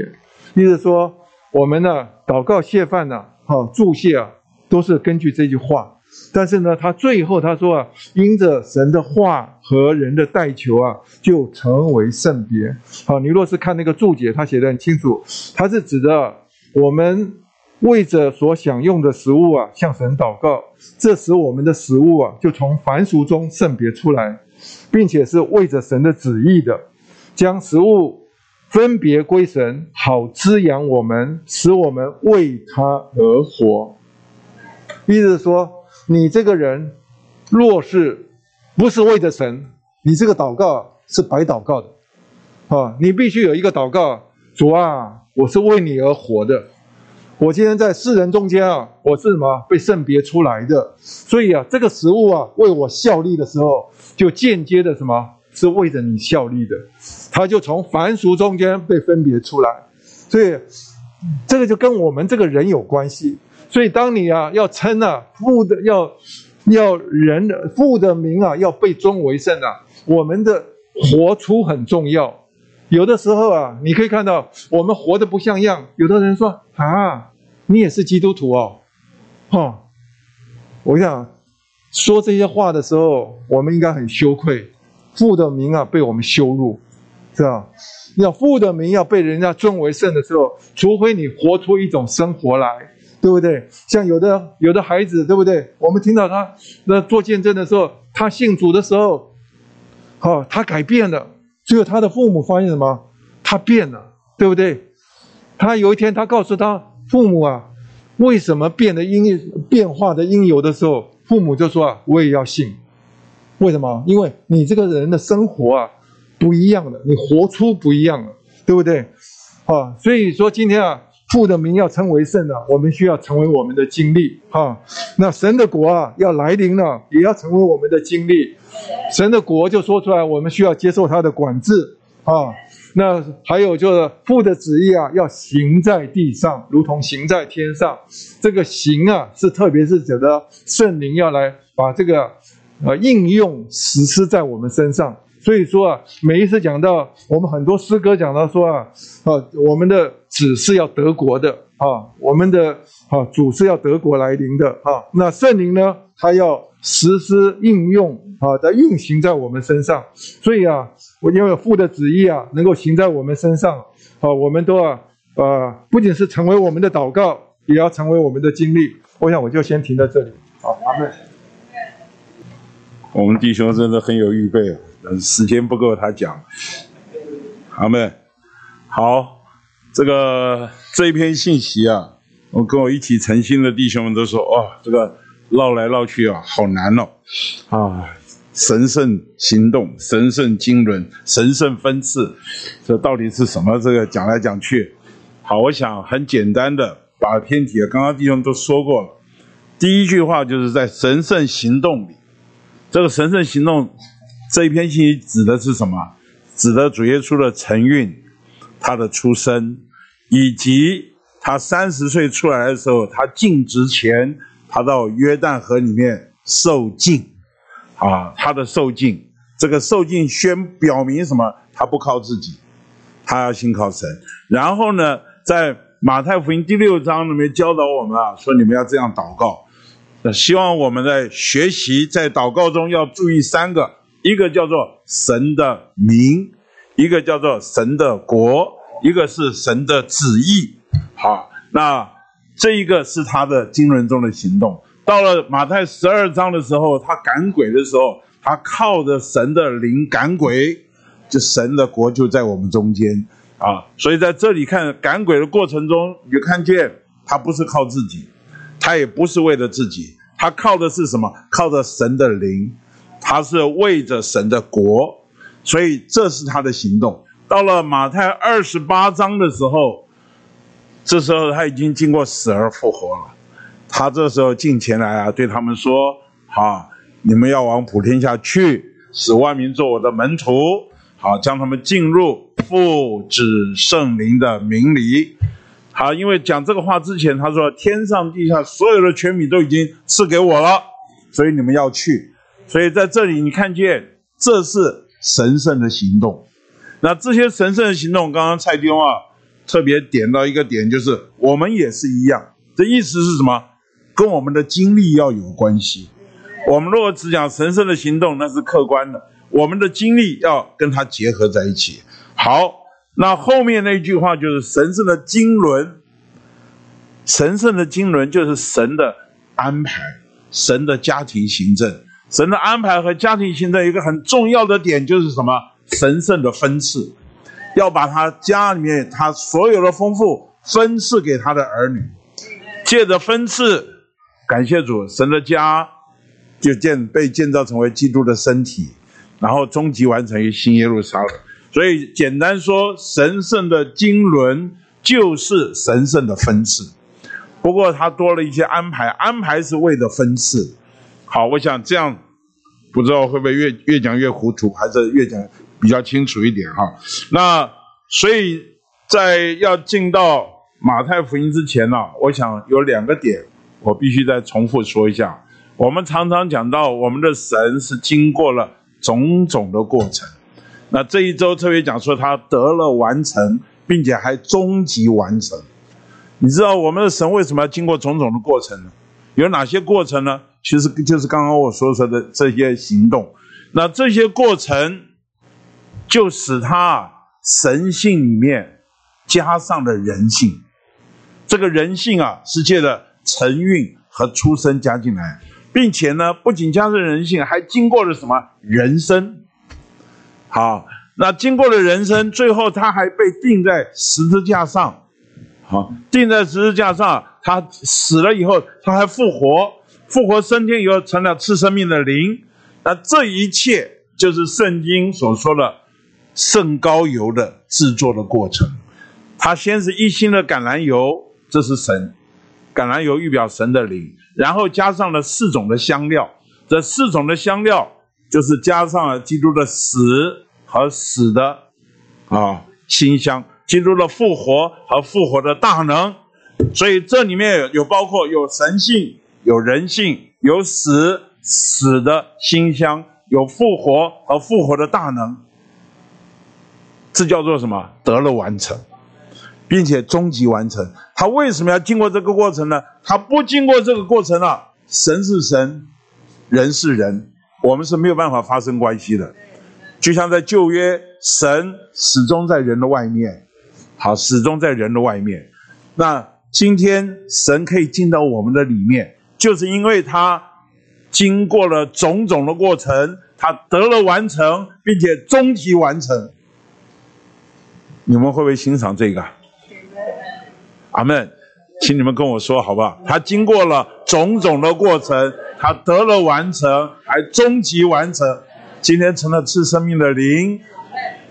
意思说，我们呢祷告谢饭呢，哈祝谢啊，都是根据这句话。但是呢，他最后他说啊，因着神的话和人的代求啊，就成为圣别。好，你若是看那个注解，他写的很清楚，他是指的我们为着所享用的食物啊，向神祷告，这时我们的食物啊，就从凡俗中圣别出来，并且是为着神的旨意的，将食物分别归神，好滋养我们，使我们为他而活。意思说。你这个人，若是不是为着神，你这个祷告是白祷告的，啊！你必须有一个祷告，主啊，我是为你而活的，我今天在世人中间啊，我是什么？被圣别出来的，所以啊，这个食物啊为我效力的时候，就间接的什么？是为着你效力的，他就从凡俗中间被分别出来，所以这个就跟我们这个人有关系。所以，当你啊要称啊父的要要人的父的名啊要被尊为圣啊，我们的活出很重要。有的时候啊，你可以看到我们活的不像样。有的人说啊，你也是基督徒哦，哈。我想说这些话的时候，我们应该很羞愧。父的名啊被我们羞辱，是吧？要父的名要被人家尊为圣的时候，除非你活出一种生活来。对不对？像有的有的孩子，对不对？我们听到他那做见证的时候，他信主的时候，好，他改变了。最后他的父母发现什么？他变了，对不对？他有一天，他告诉他父母啊，为什么变得因变化的因由的时候，父母就说啊，我也要信。为什么？因为你这个人的生活啊，不一样的，你活出不一样了，对不对？啊，所以说今天啊。父的名要称为圣了，我们需要成为我们的经历哈。那神的国啊要来临了，也要成为我们的经历。神的国就说出来，我们需要接受他的管制啊。那还有就是父的旨意啊，要行在地上，如同行在天上。这个行啊，是特别是指的圣灵要来把这个呃应用实施在我们身上。所以说啊，每一次讲到我们很多诗歌讲到说啊，啊，我们的子是要得国的啊，我们的啊主是要得国来临的啊。那圣灵呢，他要实施应用啊，在运行在我们身上。所以啊，我因为父的旨意啊，能够行在我们身上啊，我们都啊啊，不仅是成为我们的祷告，也要成为我们的经历。我想我就先停在这里。好，阿门。我们弟兄真的很有预备啊。时间不够，他讲。阿妹，好，这个这一篇信息啊，我跟我一起诚心的弟兄们都说，哇，这个绕来绕去啊，好难哦，啊，神圣行动、神圣经纶、神圣分次，这到底是什么？这个讲来讲去，好，我想很简单的把偏题，刚刚弟兄都说过了。第一句话就是在神圣行动里，这个神圣行动这一篇信息指的是什么？指的主耶稣的承运，他的出生，以及他三十岁出来的时候，他进职前，他到约旦河里面受浸。啊，他的受尽，这个受尽宣表明什么？他不靠自己，他要信靠神。然后呢，在马太福音第六章里面教导我们啊，说你们要这样祷告。那希望我们在学习，在祷告中要注意三个：一个叫做神的名，一个叫做神的国，一个是神的旨意。好，那这一个是他的经纶中的行动。到了马太十二章的时候，他赶鬼的时候，他靠着神的灵赶鬼，就神的国就在我们中间啊。所以在这里看赶鬼的过程中，你就看见他不是靠自己，他也不是为了自己，他靠的是什么？靠着神的灵，他是为着神的国，所以这是他的行动。到了马太二十八章的时候，这时候他已经经过死而复活了。他这时候进前来啊，对他们说：“好，你们要往普天下去，使万民做我的门徒。好，将他们进入父、子、圣灵的名里。好，因为讲这个话之前，他说天上地下所有的权柄都已经赐给我了，所以你们要去。所以在这里你看见，这是神圣的行动。那这些神圣的行动，刚刚蔡丁啊特别点到一个点，就是我们也是一样。这意思是什么？”跟我们的经历要有关系。我们如果只讲神圣的行动，那是客观的。我们的经历要跟它结合在一起。好，那后面那句话就是神圣的经纶。神圣的经纶就是神的安排，神的家庭行政。神的安排和家庭行政一个很重要的点就是什么？神圣的分赐，要把他家里面他所有的丰富分赐给他的儿女，借着分赐。感谢主，神的家就建被建造成为基督的身体，然后终极完成于新耶路撒冷。所以简单说，神圣的经纶就是神圣的分次。不过他多了一些安排，安排是为了分次。好，我想这样，不知道会不会越越讲越糊涂，还是越讲比较清楚一点哈？那所以在要进到马太福音之前呢，我想有两个点。我必须再重复说一下，我们常常讲到我们的神是经过了种种的过程。那这一周特别讲说他得了完成，并且还终极完成。你知道我们的神为什么要经过种种的过程呢？有哪些过程呢？其实就是刚刚我所说的这些行动。那这些过程就使他神性里面加上了人性。这个人性啊，是借着。承运和出生加进来，并且呢，不仅加上人性，还经过了什么人生？好，那经过了人生，最后他还被钉在十字架上。好，钉在十字架上，他死了以后，他还复活，复活升天以后，成了赐生命的灵。那这一切就是圣经所说的圣膏油的制作的过程。他先是一心的橄榄油，这是神。橄榄油预表神的灵，然后加上了四种的香料，这四种的香料就是加上了基督的死和死的啊馨香，基督的复活和复活的大能，所以这里面有包括有神性、有人性、有死死的馨香，有复活和复活的大能，这叫做什么？得了完成。并且终极完成，他为什么要经过这个过程呢？他不经过这个过程了，神是神，人是人，我们是没有办法发生关系的。就像在旧约，神始终在人的外面，好，始终在人的外面。那今天神可以进到我们的里面，就是因为他经过了种种的过程，他得了完成，并且终极完成。你们会不会欣赏这个？阿门，请你们跟我说好不好？他经过了种种的过程，他得了完成，还终极完成，今天成了赐生命的灵，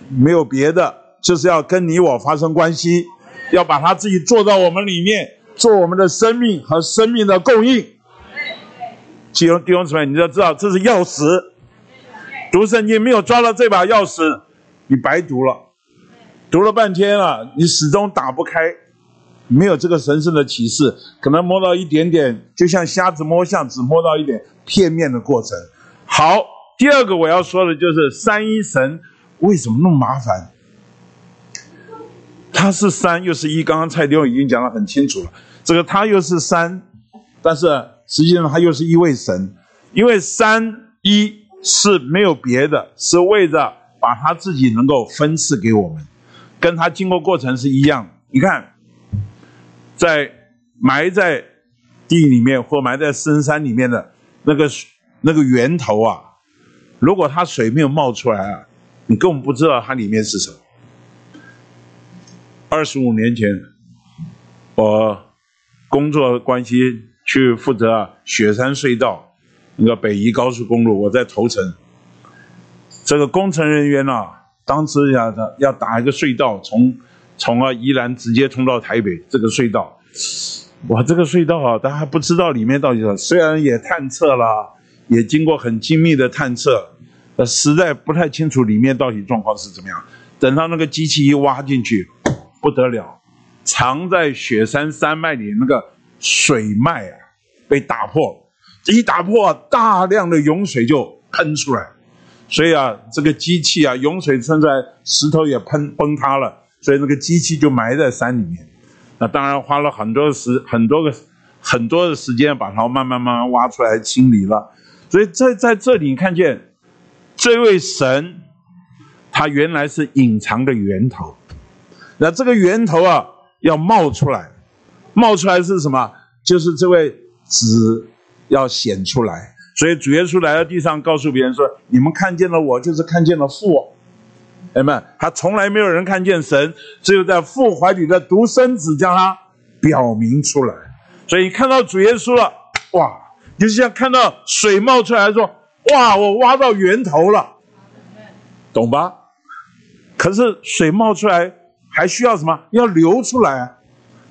没有别的，就是要跟你我发生关系，要把他自己做到我们里面，做我们的生命和生命的供应。弟兄弟兄姊妹，你要知道这是钥匙。读圣经没有抓到这把钥匙，你白读了，读了半天了，你始终打不开，没有这个神圣的启示，可能摸到一点点，就像瞎子摸象，只摸到一点片面的过程。好，第二个我要说的就是三一神为什么那么麻烦？他是三又是一，刚刚蔡丁已经讲得很清楚了。这个他又是三，但是实际上他又是一位神，因为三一。是没有别的，是为着把他自己能够分赐给我们，跟他经过过程是一样。你看，在埋在地里面或埋在深山里面的那个那个源头啊，如果它水没有冒出来啊，你根本不知道它里面是什么。二十五年前，我工作关系去负责雪山隧道。那个北宜高速公路，我在头城。这个工程人员呢，当时要要打一个隧道，从从啊宜兰直接通到台北。这个隧道，哇，这个隧道啊，大家不知道里面到底什么。虽然也探测了，也经过很精密的探测，呃，实在不太清楚里面到底状况是怎么样。等到那个机器一挖进去，不得了，藏在雪山山脉里那个水脉啊，被打破了。一打破，大量的涌水就喷出来，所以啊，这个机器啊，涌水喷出来，石头也喷崩塌了，所以那个机器就埋在山里面。那当然花了很多时很多个很多的时间，把它慢慢慢慢挖出来清理了。所以在在这里看见这位神，他原来是隐藏的源头。那这个源头啊，要冒出来，冒出来是什么？就是这位子。要显出来，所以主耶稣来到地上，告诉别人说：“你们看见了我，就是看见了父。”哎们，他从来没有人看见神，只有在父怀里的独生子将他表明出来。所以看到主耶稣了，哇，就像看到水冒出来，说：“哇，我挖到源头了。”懂吧？可是水冒出来还需要什么？要流出来，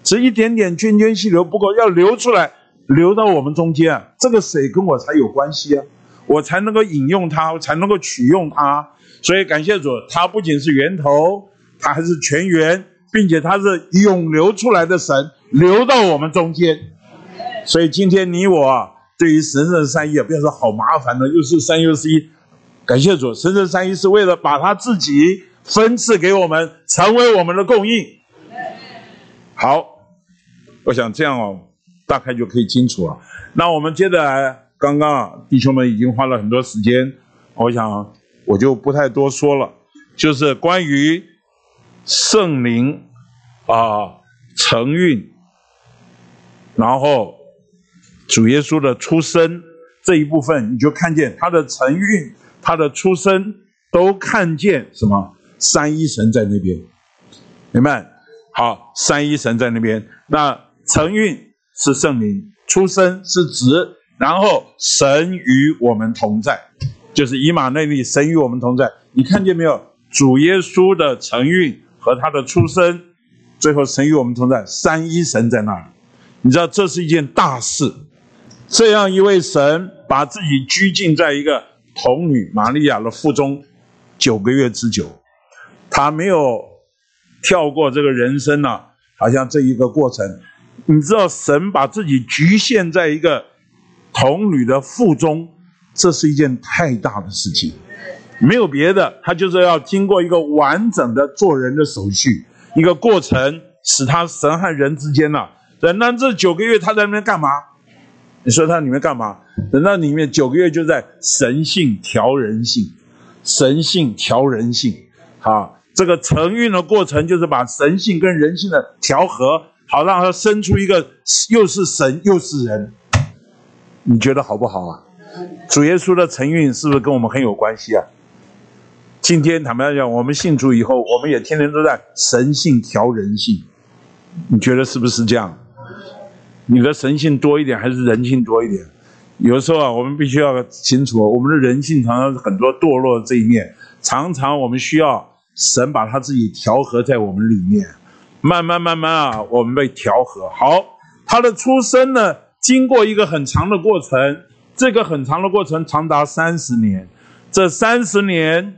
只一点点涓涓细流不够，要流出来。流到我们中间，这个水跟我才有关系啊，我才能够饮用它，才能够取用它。所以感谢主，它不仅是源头，它还是泉源，并且它是涌流出来的神，流到我们中间。所以今天你我啊，对于神圣三一啊，不要说好麻烦的，又是三又是一。感谢主，神圣三一是为了把他自己分赐给我们，成为我们的供应。好，我想这样哦。大概就可以清楚了。那我们接着来，刚刚啊弟兄们已经花了很多时间，我想我就不太多说了。就是关于圣灵啊承运，然后主耶稣的出生这一部分，你就看见他的承运、他的出生，都看见什么？三一神在那边，明白？好，三一神在那边。那承运。是圣灵出生是子，然后神与我们同在，就是以马内利，神与我们同在。你看见没有？主耶稣的承运和他的出生，最后神与我们同在，三一神在那儿。你知道这是一件大事。这样一位神把自己拘禁在一个童女玛利亚的腹中九个月之久，他没有跳过这个人生呢，好像这一个过程。你知道神把自己局限在一个童女的腹中，这是一件太大的事情，没有别的，他就是要经过一个完整的做人的手续，一个过程，使他神和人之间呢，等到这九个月他在那边干嘛？你说他里面干嘛？等到里面九个月就在神性调人性，神性调人性，好，这个承运的过程就是把神性跟人性的调和。好，让他生出一个又是神又是人，你觉得好不好啊？主耶稣的成运是不是跟我们很有关系啊？今天坦白讲，我们信主以后，我们也天天都在神性调人性，你觉得是不是这样？你的神性多一点还是人性多一点？有时候啊，我们必须要清楚，我们的人性常常很多堕落的这一面，常常我们需要神把他自己调和在我们里面，慢慢慢慢啊，我们被调和好。他的出生呢，经过一个很长的过程，这个很长的过程长达三十年，这三十年，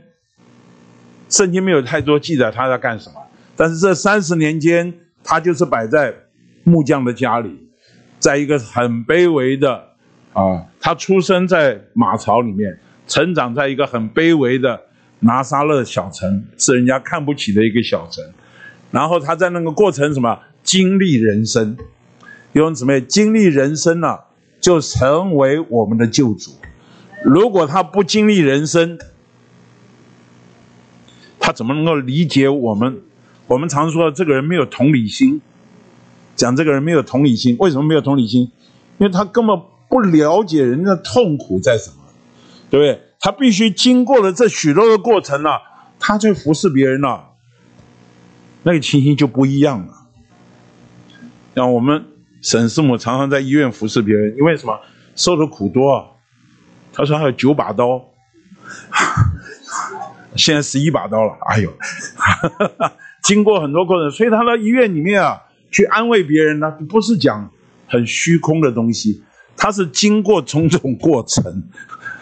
圣经没有太多记载他在干什么，但是这三十年间，他就是摆在木匠的家里，在一个很卑微的。啊，他出生在马槽里面，成长在一个很卑微的拿撒勒小城，是人家看不起的一个小城。然后他在那个过程什么经历人生，用姊妹经历人生呢，就成为我们的救主。如果他不经历人生，他怎么能够理解我们？我们常说这个人没有同理心，讲这个人没有同理心，为什么没有同理心？因为他根本。不了解人的痛苦在什么，对不对？他必须经过了这许多的过程呢，他去服侍别人呢，那个情形就不一样了。像我们沈师母常常在医院服侍别人，因为什么？受的苦多啊。他说他有九把刀，现在十一把刀了。哎呦，经过很多过程，所以他到医院里面啊，去安慰别人呢，不是讲很虚空的东西。他是经过种种过程，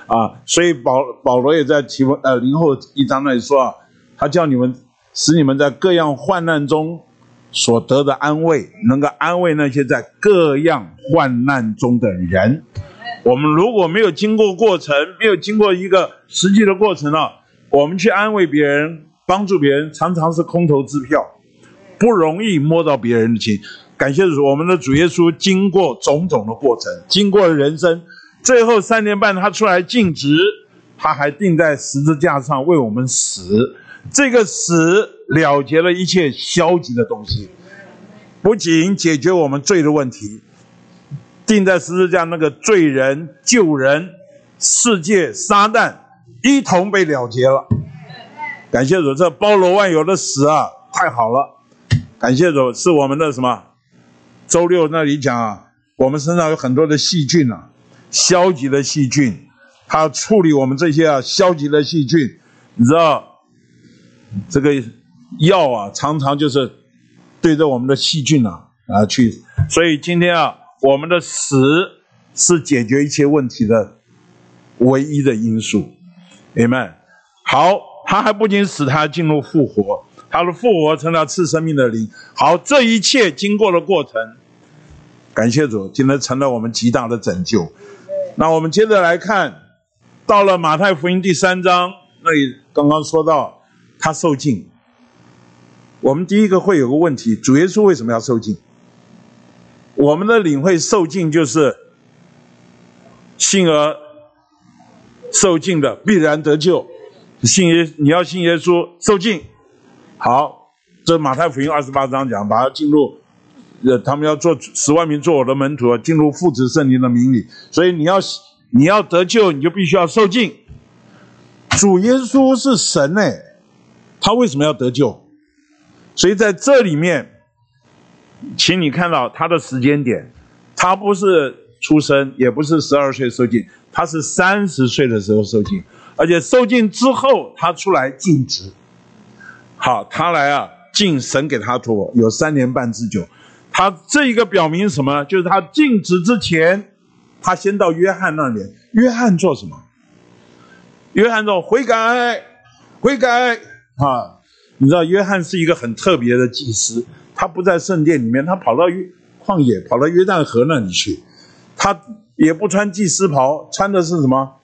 啊，所以保保罗也在提呃林后一章那里说啊，他叫你们使你们在各样患难中所得的安慰，能够安慰那些在各样患难中的人。我们如果没有经过过程，没有经过一个实际的过程呢，我们去安慰别人、帮助别人，常常是空头支票，不容易摸到别人的心。感谢主，我们的主耶稣经过种种的过程，经过了人生，最后三年半他出来尽职，他还钉在十字架上为我们死。这个死了结了一切消极的东西，不仅解决我们罪的问题，定在十字架那个罪人救人，世界撒旦一同被了结了。感谢主，这包罗万有的死啊，太好了！感谢主，是我们的什么？周六那里讲啊，我们身上有很多的细菌啊，消极的细菌，他处理我们这些啊消极的细菌，你知道，这个药啊常常就是对着我们的细菌啊啊去，所以今天啊，我们的死是解决一切问题的唯一的因素，明白？好，他还不仅使他进入复活。他的复活成了次生命的灵。好，这一切经过了过程，感谢主，今天成了我们极大的拯救。那我们接着来看，到了马太福音第三章那里，刚刚说到他受尽。我们第一个会有个问题：主耶稣为什么要受尽？我们的领会受尽就是信而受尽的必然得救。信耶，你要信耶稣受尽。好，这马太福音二十八章讲，把他进入，呃，他们要做十万名做我的门徒，进入父子圣灵的名里。所以你要你要得救，你就必须要受尽。主耶稣是神呢，他为什么要得救？所以在这里面，请你看到他的时间点，他不是出生，也不是十二岁受尽，他是三十岁的时候受尽，而且受尽之后，他出来尽职。好，他来啊，进神给他托有三年半之久。他这一个表明什么？就是他尽职之前，他先到约翰那里。约翰做什么？约翰说悔改，悔改啊！你知道约翰是一个很特别的祭司，他不在圣殿里面，他跑到约旷野，跑到约旦河那里去。他也不穿祭司袍，穿的是什么？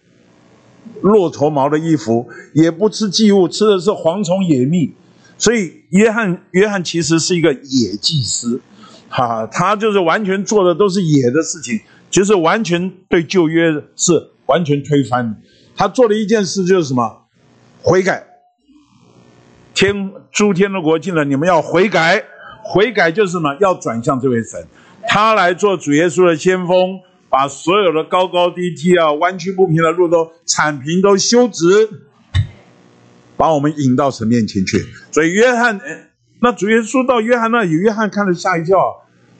骆驼毛的衣服，也不吃祭物，吃的是蝗虫野蜜。所以，约翰，约翰其实是一个野祭司，哈，他就是完全做的都是野的事情，就是完全对旧约是完全推翻的。他做了一件事，就是什么？悔改。天诸天的国进了，你们要悔改，悔改就是什么？要转向这位神，他来做主耶稣的先锋，把所有的高高低低啊、弯曲不平的路都铲平，都修直。把我们引到神面前去，所以约翰，那主耶稣到约翰那里，约翰看了吓一跳，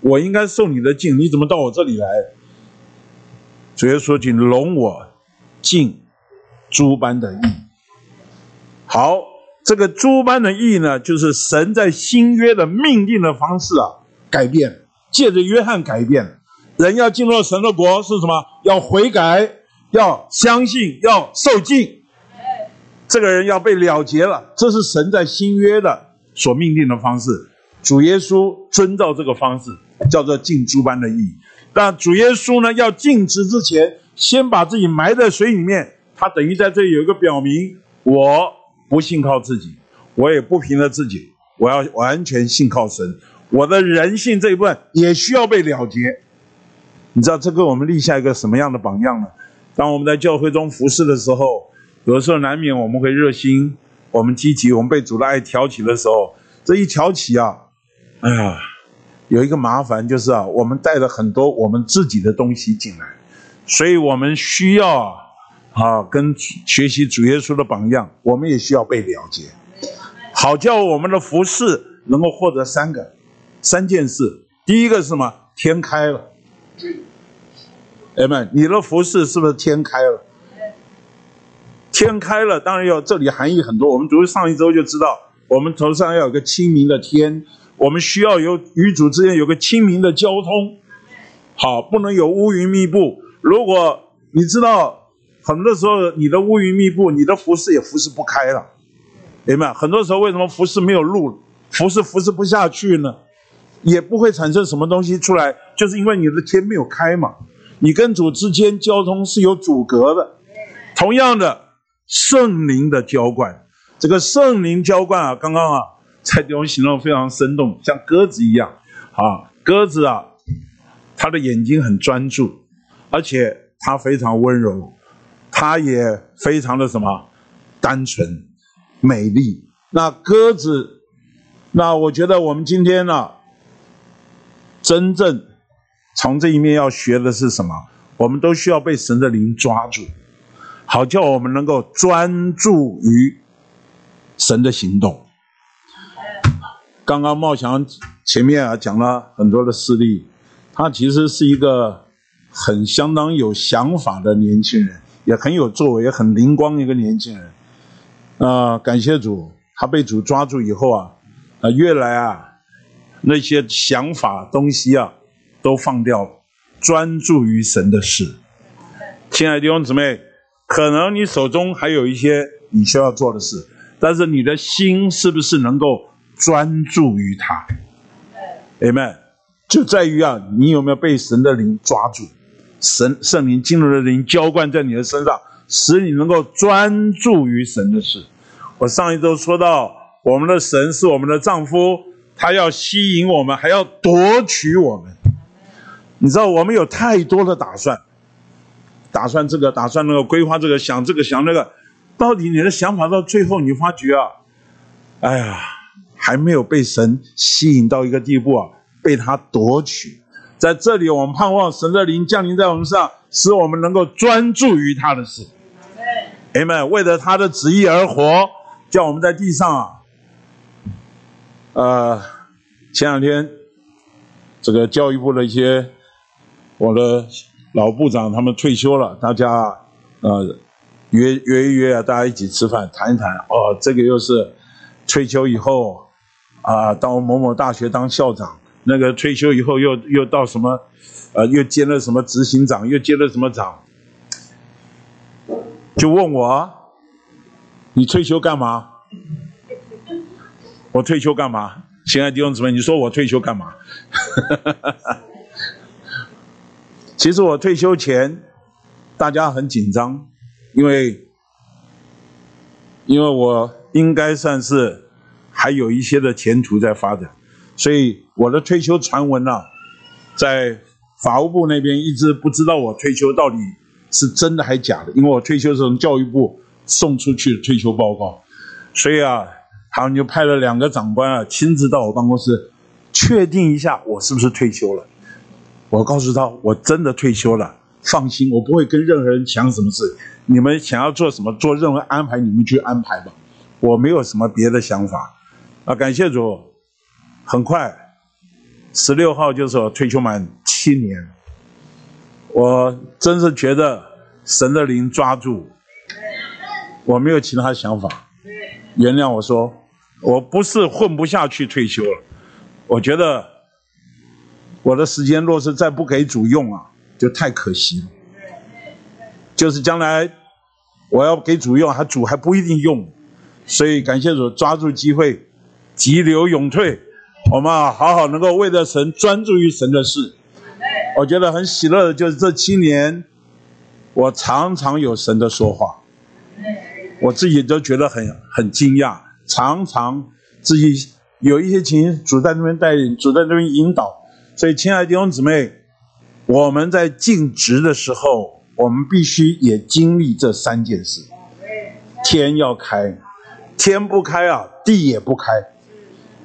我应该受你的敬，你怎么到我这里来？主耶稣：“请容我尽诸般的义。”好，这个诸般的意义呢，就是神在新约的命令的方式啊，改变，借着约翰改变。人要进入神的国是什么？要悔改，要相信，要受尽。这个人要被了结了，这是神在新约的所命令的方式。主耶稣遵照这个方式，叫做进诸般的意义。但主耶稣呢，要尽职之前，先把自己埋在水里面。他等于在这里有一个表明：我不信靠自己，我也不凭着自己，我要完全信靠神。我的人性这一部分也需要被了结。你知道这给我们立下一个什么样的榜样呢？当我们在教会中服侍的时候，有的时候难免我们会热心，我们积极，我们被主的爱挑起的时候，这一挑起啊，哎呀，有一个麻烦就是啊，我们带了很多我们自己的东西进来，所以我们需要啊啊，跟学习主耶稣的榜样，我们也需要被了解，好叫我们的服侍能够获得三个三件事。第一个是什么？天开了。哎们，你的服饰是不是天开了？天开了，当然要这里含义很多。我们读上一周就知道，我们头上要有个清明的天，我们需要有与主之间有个清明的交通。好，不能有乌云密布。如果你知道，很多时候你的乌云密布，你的服饰也服饰不开了。明白？很多时候为什么服饰没有路，服饰服饰不下去呢？也不会产生什么东西出来，就是因为你的天没有开嘛。你跟主之间交通是有阻隔的。同样的，圣灵的浇灌，这个圣灵浇灌啊，刚刚啊，蔡弟兄形容非常生动，像鸽子一样啊。鸽子啊，它的眼睛很专注，而且它非常温柔，它也非常的什么，单纯、美丽。那鸽子，那我觉得我们今天呢。真正从这一面要学的是什么？我们都需要被神的灵抓住，好叫我们能够专注于神的行动。刚刚茂强前面啊讲了很多的事例，他其实是一个很相当有想法的年轻人，也很有作为、很灵光一个年轻人。啊，感谢主，他被主抓住以后啊，啊，越来啊。那些想法东西啊，都放掉了，专注于神的事。亲爱的弟兄姊妹，可能你手中还有一些你需要做的事，但是你的心是不是能够专注于他？Amen。就在于啊，你有没有被神的灵抓住？神圣灵进入的灵浇灌在你的身上，使你能够专注于神的事。我上一周说到，我们的神是我们的丈夫。他要吸引我们，还要夺取我们。你知道，我们有太多的打算，打算这个，打算那个，规划这个，想这个，想那个。到底你的想法到最后，你发觉啊，哎呀，还没有被神吸引到一个地步啊，被他夺取。在这里，我们盼望神的灵降临在我们上，使我们能够专注于他的事。阿门。为了他的旨意而活，叫我们在地上啊。呃，前两天，这个教育部的一些我的老部长他们退休了，大家呃约约一约啊，大家一起吃饭谈一谈。哦，这个又是退休以后啊，到某某大学当校长，那个退休以后又又到什么，呃，又兼了什么执行长，又接了什么长，就问我，你退休干嘛？我退休干嘛？亲爱的弟兄姊妹，你说我退休干嘛？其实我退休前，大家很紧张，因为因为我应该算是还有一些的前途在发展，所以我的退休传闻呢，在法务部那边一直不知道我退休到底是真的还假的，因为我退休是从教育部送出去的退休报告，所以啊。他们就派了两个长官啊，亲自到我办公室，确定一下我是不是退休了。我告诉他，我真的退休了，放心，我不会跟任何人抢什么事。你们想要做什么，做任何安排，你们去安排吧，我没有什么别的想法。啊，感谢主，很快，十六号就是我退休满七年。我真是觉得神的灵抓住，我没有其他想法。原谅我说，我不是混不下去退休了，我觉得我的时间若是再不给主用啊，就太可惜了。就是将来我要给主用，还主还不一定用，所以感谢主抓住机会，急流勇退，我们啊好好能够为着神专注于神的事。我觉得很喜乐的就是这七年，我常常有神的说话，我自己都觉得很很惊讶，常常自己有一些情形，主在那边带领，主在那边引导。所以，亲爱的弟兄姊妹，我们在尽职的时候，我们必须也经历这三件事：天要开，天不开啊，地也不开，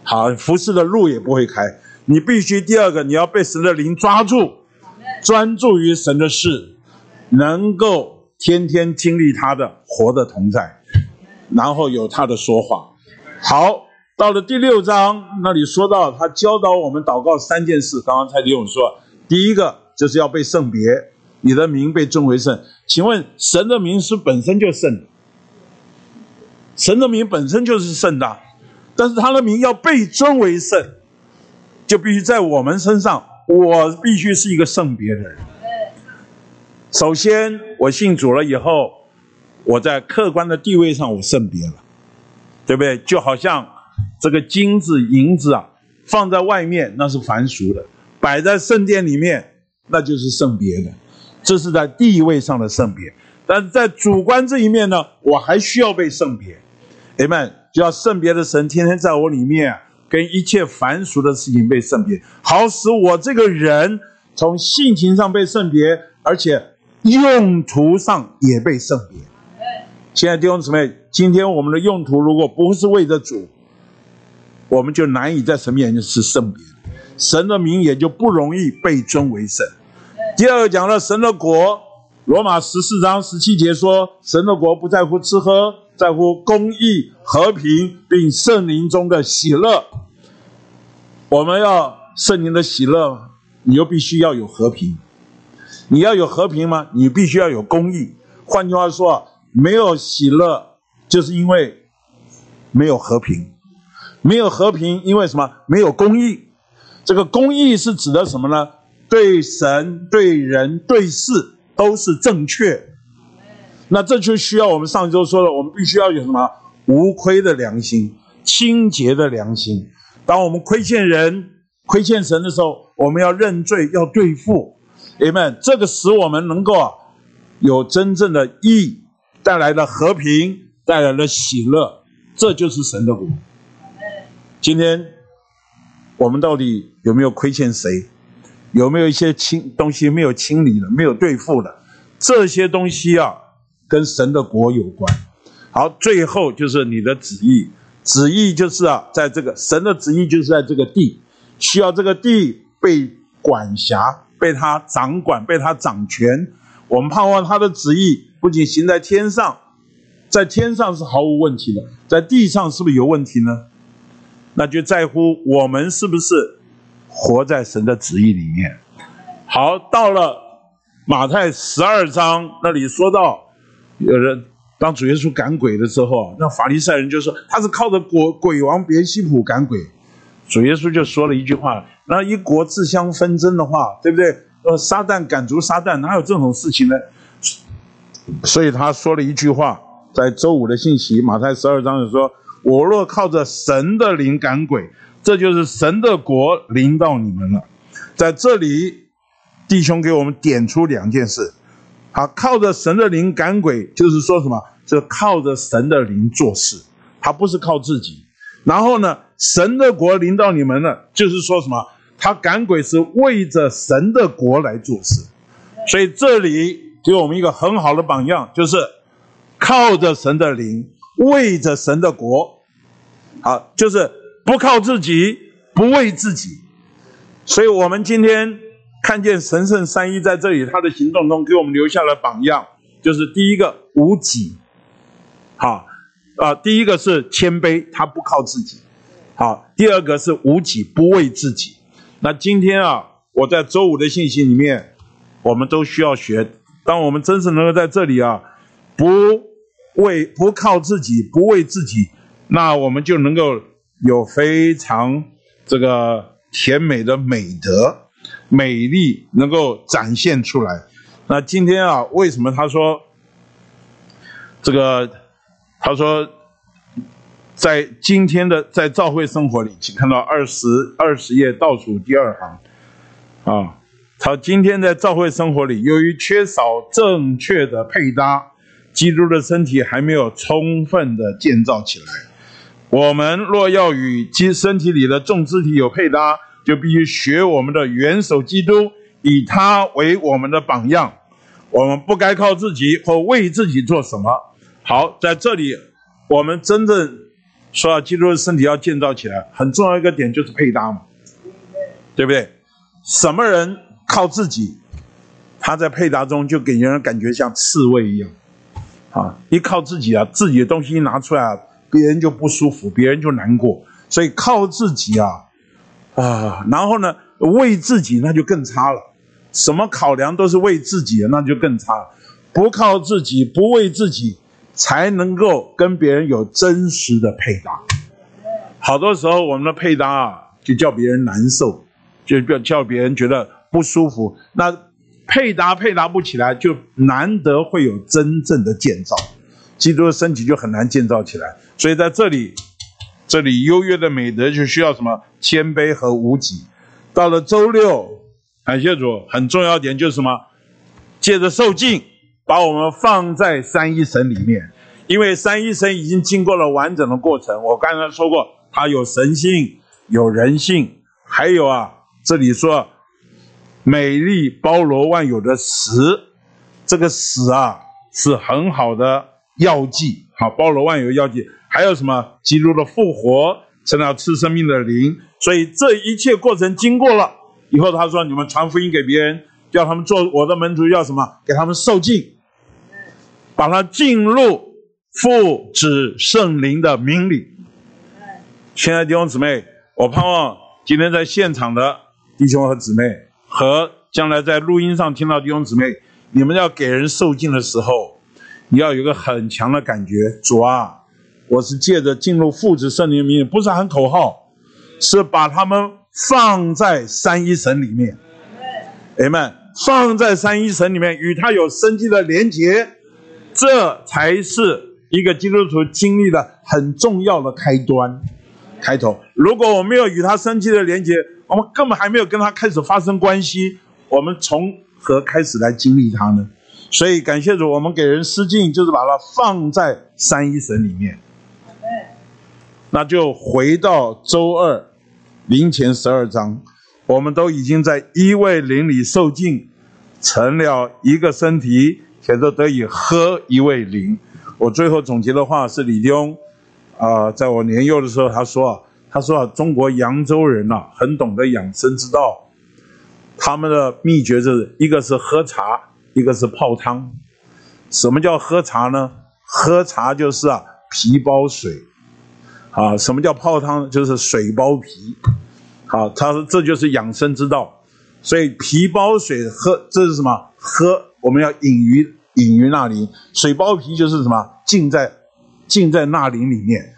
好，服侍的路也不会开。你必须第二个，你要被神的灵抓住，专注于神的事，能够天天经历他的活的同在，然后有他的说话。好，到了第六章那里说到，他教导我们祷告三件事。刚刚蔡弟兄说，第一个就是要被圣别，你的名被尊为圣。请问神的名是本身就圣，神的名本身就是圣的，但是他的名要被尊为圣。就必须在我们身上，我必须是一个圣别的人。首先，我信主了以后，我在客观的地位上我圣别了，对不对？就好像这个金子、银子啊，放在外面那是凡俗的，摆在圣殿里面那就是圣别的，这是在地位上的圣别。但是在主观这一面呢，我还需要被圣别。阿门！要圣别的神天天在我里面。跟一切凡俗的事情被圣别，好使我这个人从性情上被圣别，而且用途上也被圣别。现在弟兄姊妹，今天我们的用途如果不是为着主，我们就难以在神面前是圣别，神的名也就不容易被尊为圣。第二个讲了神的国，罗马十四章十七节说，神的国不在乎吃喝。在乎公义、和平，并圣灵中的喜乐。我们要圣灵的喜乐，你又必须要有和平。你要有和平吗？你必须要有公义。换句话说，没有喜乐，就是因为没有和平。没有和平，因为什么？没有公义。这个公义是指的什么呢？对神、对人、对事都是正确。那这就需要我们上周说的，我们必须要有什么无亏的良心、清洁的良心。当我们亏欠人、亏欠神的时候，我们要认罪，要对付。Amen。这个使我们能够啊，有真正的义，带来了和平，带来了喜乐。这就是神的国。今天我们到底有没有亏欠谁？有没有一些清东西没有清理的、没有对付的？这些东西啊。跟神的国有关，好，最后就是你的旨意，旨意就是啊，在这个神的旨意就是在这个地，需要这个地被管辖，被他掌管，被他掌权。我们盼望他的旨意不仅行在天上，在天上是毫无问题的，在地上是不是有问题呢？那就在乎我们是不是活在神的旨意里面。好，到了马太十二章那里说到。有人当主耶稣赶鬼的时候，那法利赛人就说他是靠着鬼鬼王别西卜赶鬼。主耶稣就说了一句话：那一国自相纷争的话，对不对？呃，撒旦赶逐撒旦，哪有这种事情呢？所以他说了一句话，在周五的信息，马太十二章就说：我若靠着神的灵赶鬼，这就是神的国临到你们了。在这里，弟兄给我们点出两件事。好靠着神的灵赶鬼，就是说什么？就靠着神的灵做事，他不是靠自己。然后呢，神的国临到你们了，就是说什么？他赶鬼是为着神的国来做事。所以这里给我们一个很好的榜样，就是靠着神的灵，为着神的国。好，就是不靠自己，不为自己。所以我们今天。看见神圣三一在这里，他的行动中给我们留下了榜样，就是第一个无己，好啊，第一个是谦卑，他不靠自己，好，第二个是无己，不为自己。那今天啊，我在周五的信息里面，我们都需要学。当我们真是能够在这里啊，不为不靠自己，不为自己，那我们就能够有非常这个甜美的美德、美丽能够展现出来。那今天啊，为什么他说这个？他说。在今天的在教会生活里，请看到二十二十页倒数第二行，啊，他今天在教会生活里，由于缺少正确的配搭，基督的身体还没有充分的建造起来。我们若要与基身体里的众肢体有配搭，就必须学我们的元首基督，以他为我们的榜样。我们不该靠自己或为自己做什么。好，在这里我们真正。说，基督的身体要建造起来，很重要一个点就是配搭嘛，对不对？什么人靠自己，他在配搭中就给人感觉像刺猬一样，啊，一靠自己啊，自己的东西一拿出来啊，别人就不舒服，别人就难过。所以靠自己啊，啊，然后呢，为自己那就更差了。什么考量都是为自己，那就更差了。不靠自己，不为自己。才能够跟别人有真实的配搭。好多时候，我们的配搭啊，就叫别人难受，就叫叫别人觉得不舒服。那配搭配搭不起来，就难得会有真正的建造。基督的身体就很难建造起来。所以在这里，这里优越的美德就需要什么谦卑和无己。到了周六，感谢主，很重要点就是什么？借着受敬。把我们放在三一神里面，因为三一神已经经过了完整的过程。我刚才说过，它有神性，有人性，还有啊，这里说美丽包罗万有的死，这个死啊是很好的药剂，好包罗万有药剂。还有什么？基督的复活成了赐生命的灵。所以这一切过程经过了以后，他说：“你们传福音给别人，叫他们做我的门徒，要什么？给他们受尽。”把它进入父子圣灵的名里。亲爱的弟兄姊妹，我盼望今天在现场的弟兄和姊妹，和将来在录音上听到弟兄姊妹，你们要给人受敬的时候，你要有个很强的感觉。主啊，我是借着进入父子圣灵的名，不是喊口号，是把他们放在三一神里面。哎们，放在三一神里面，与他有生机的连结。这才是一个基督徒经历的很重要的开端、开头。如果我没有与他生气的连接，我们根本还没有跟他开始发生关系，我们从何开始来经历他呢？所以感谢主，我们给人施敬，就是把它放在三一神里面。那就回到周二灵前十二章，我们都已经在一位灵里受尽，成了一个身体。且都得以喝一味灵。我最后总结的话是李兄，啊，在我年幼的时候，他说啊，他说啊，中国扬州人呐，很懂得养生之道。他们的秘诀就是一个是喝茶，一个是泡汤。什么叫喝茶呢？喝茶就是啊，皮包水。啊，什么叫泡汤？就是水包皮。好，他说这就是养生之道。所以皮包水喝，这是什么？喝我们要隐于。隐于那林，水包皮就是什么？浸在浸在那林里面，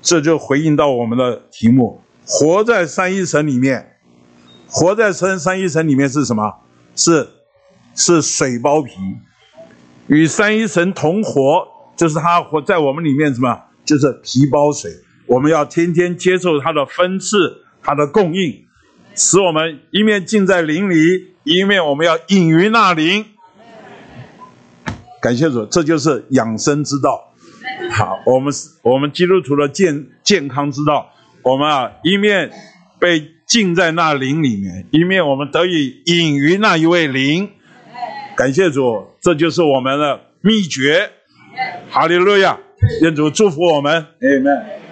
这就回应到我们的题目：活在三一神里面。活在三三一神里面是什么？是是水包皮，与三一神同活，就是他活在我们里面什么？就是皮包水。我们要天天接受他的分赐，他的供应，使我们一面浸在灵里，一面我们要隐于那林。感谢主，这就是养生之道。好，我们是我们基督徒的健健康之道。我们啊，一面被浸在那灵里面，一面我们得以隐于那一位灵。感谢主，这就是我们的秘诀。哈利路亚，愿主祝福我们。Amen。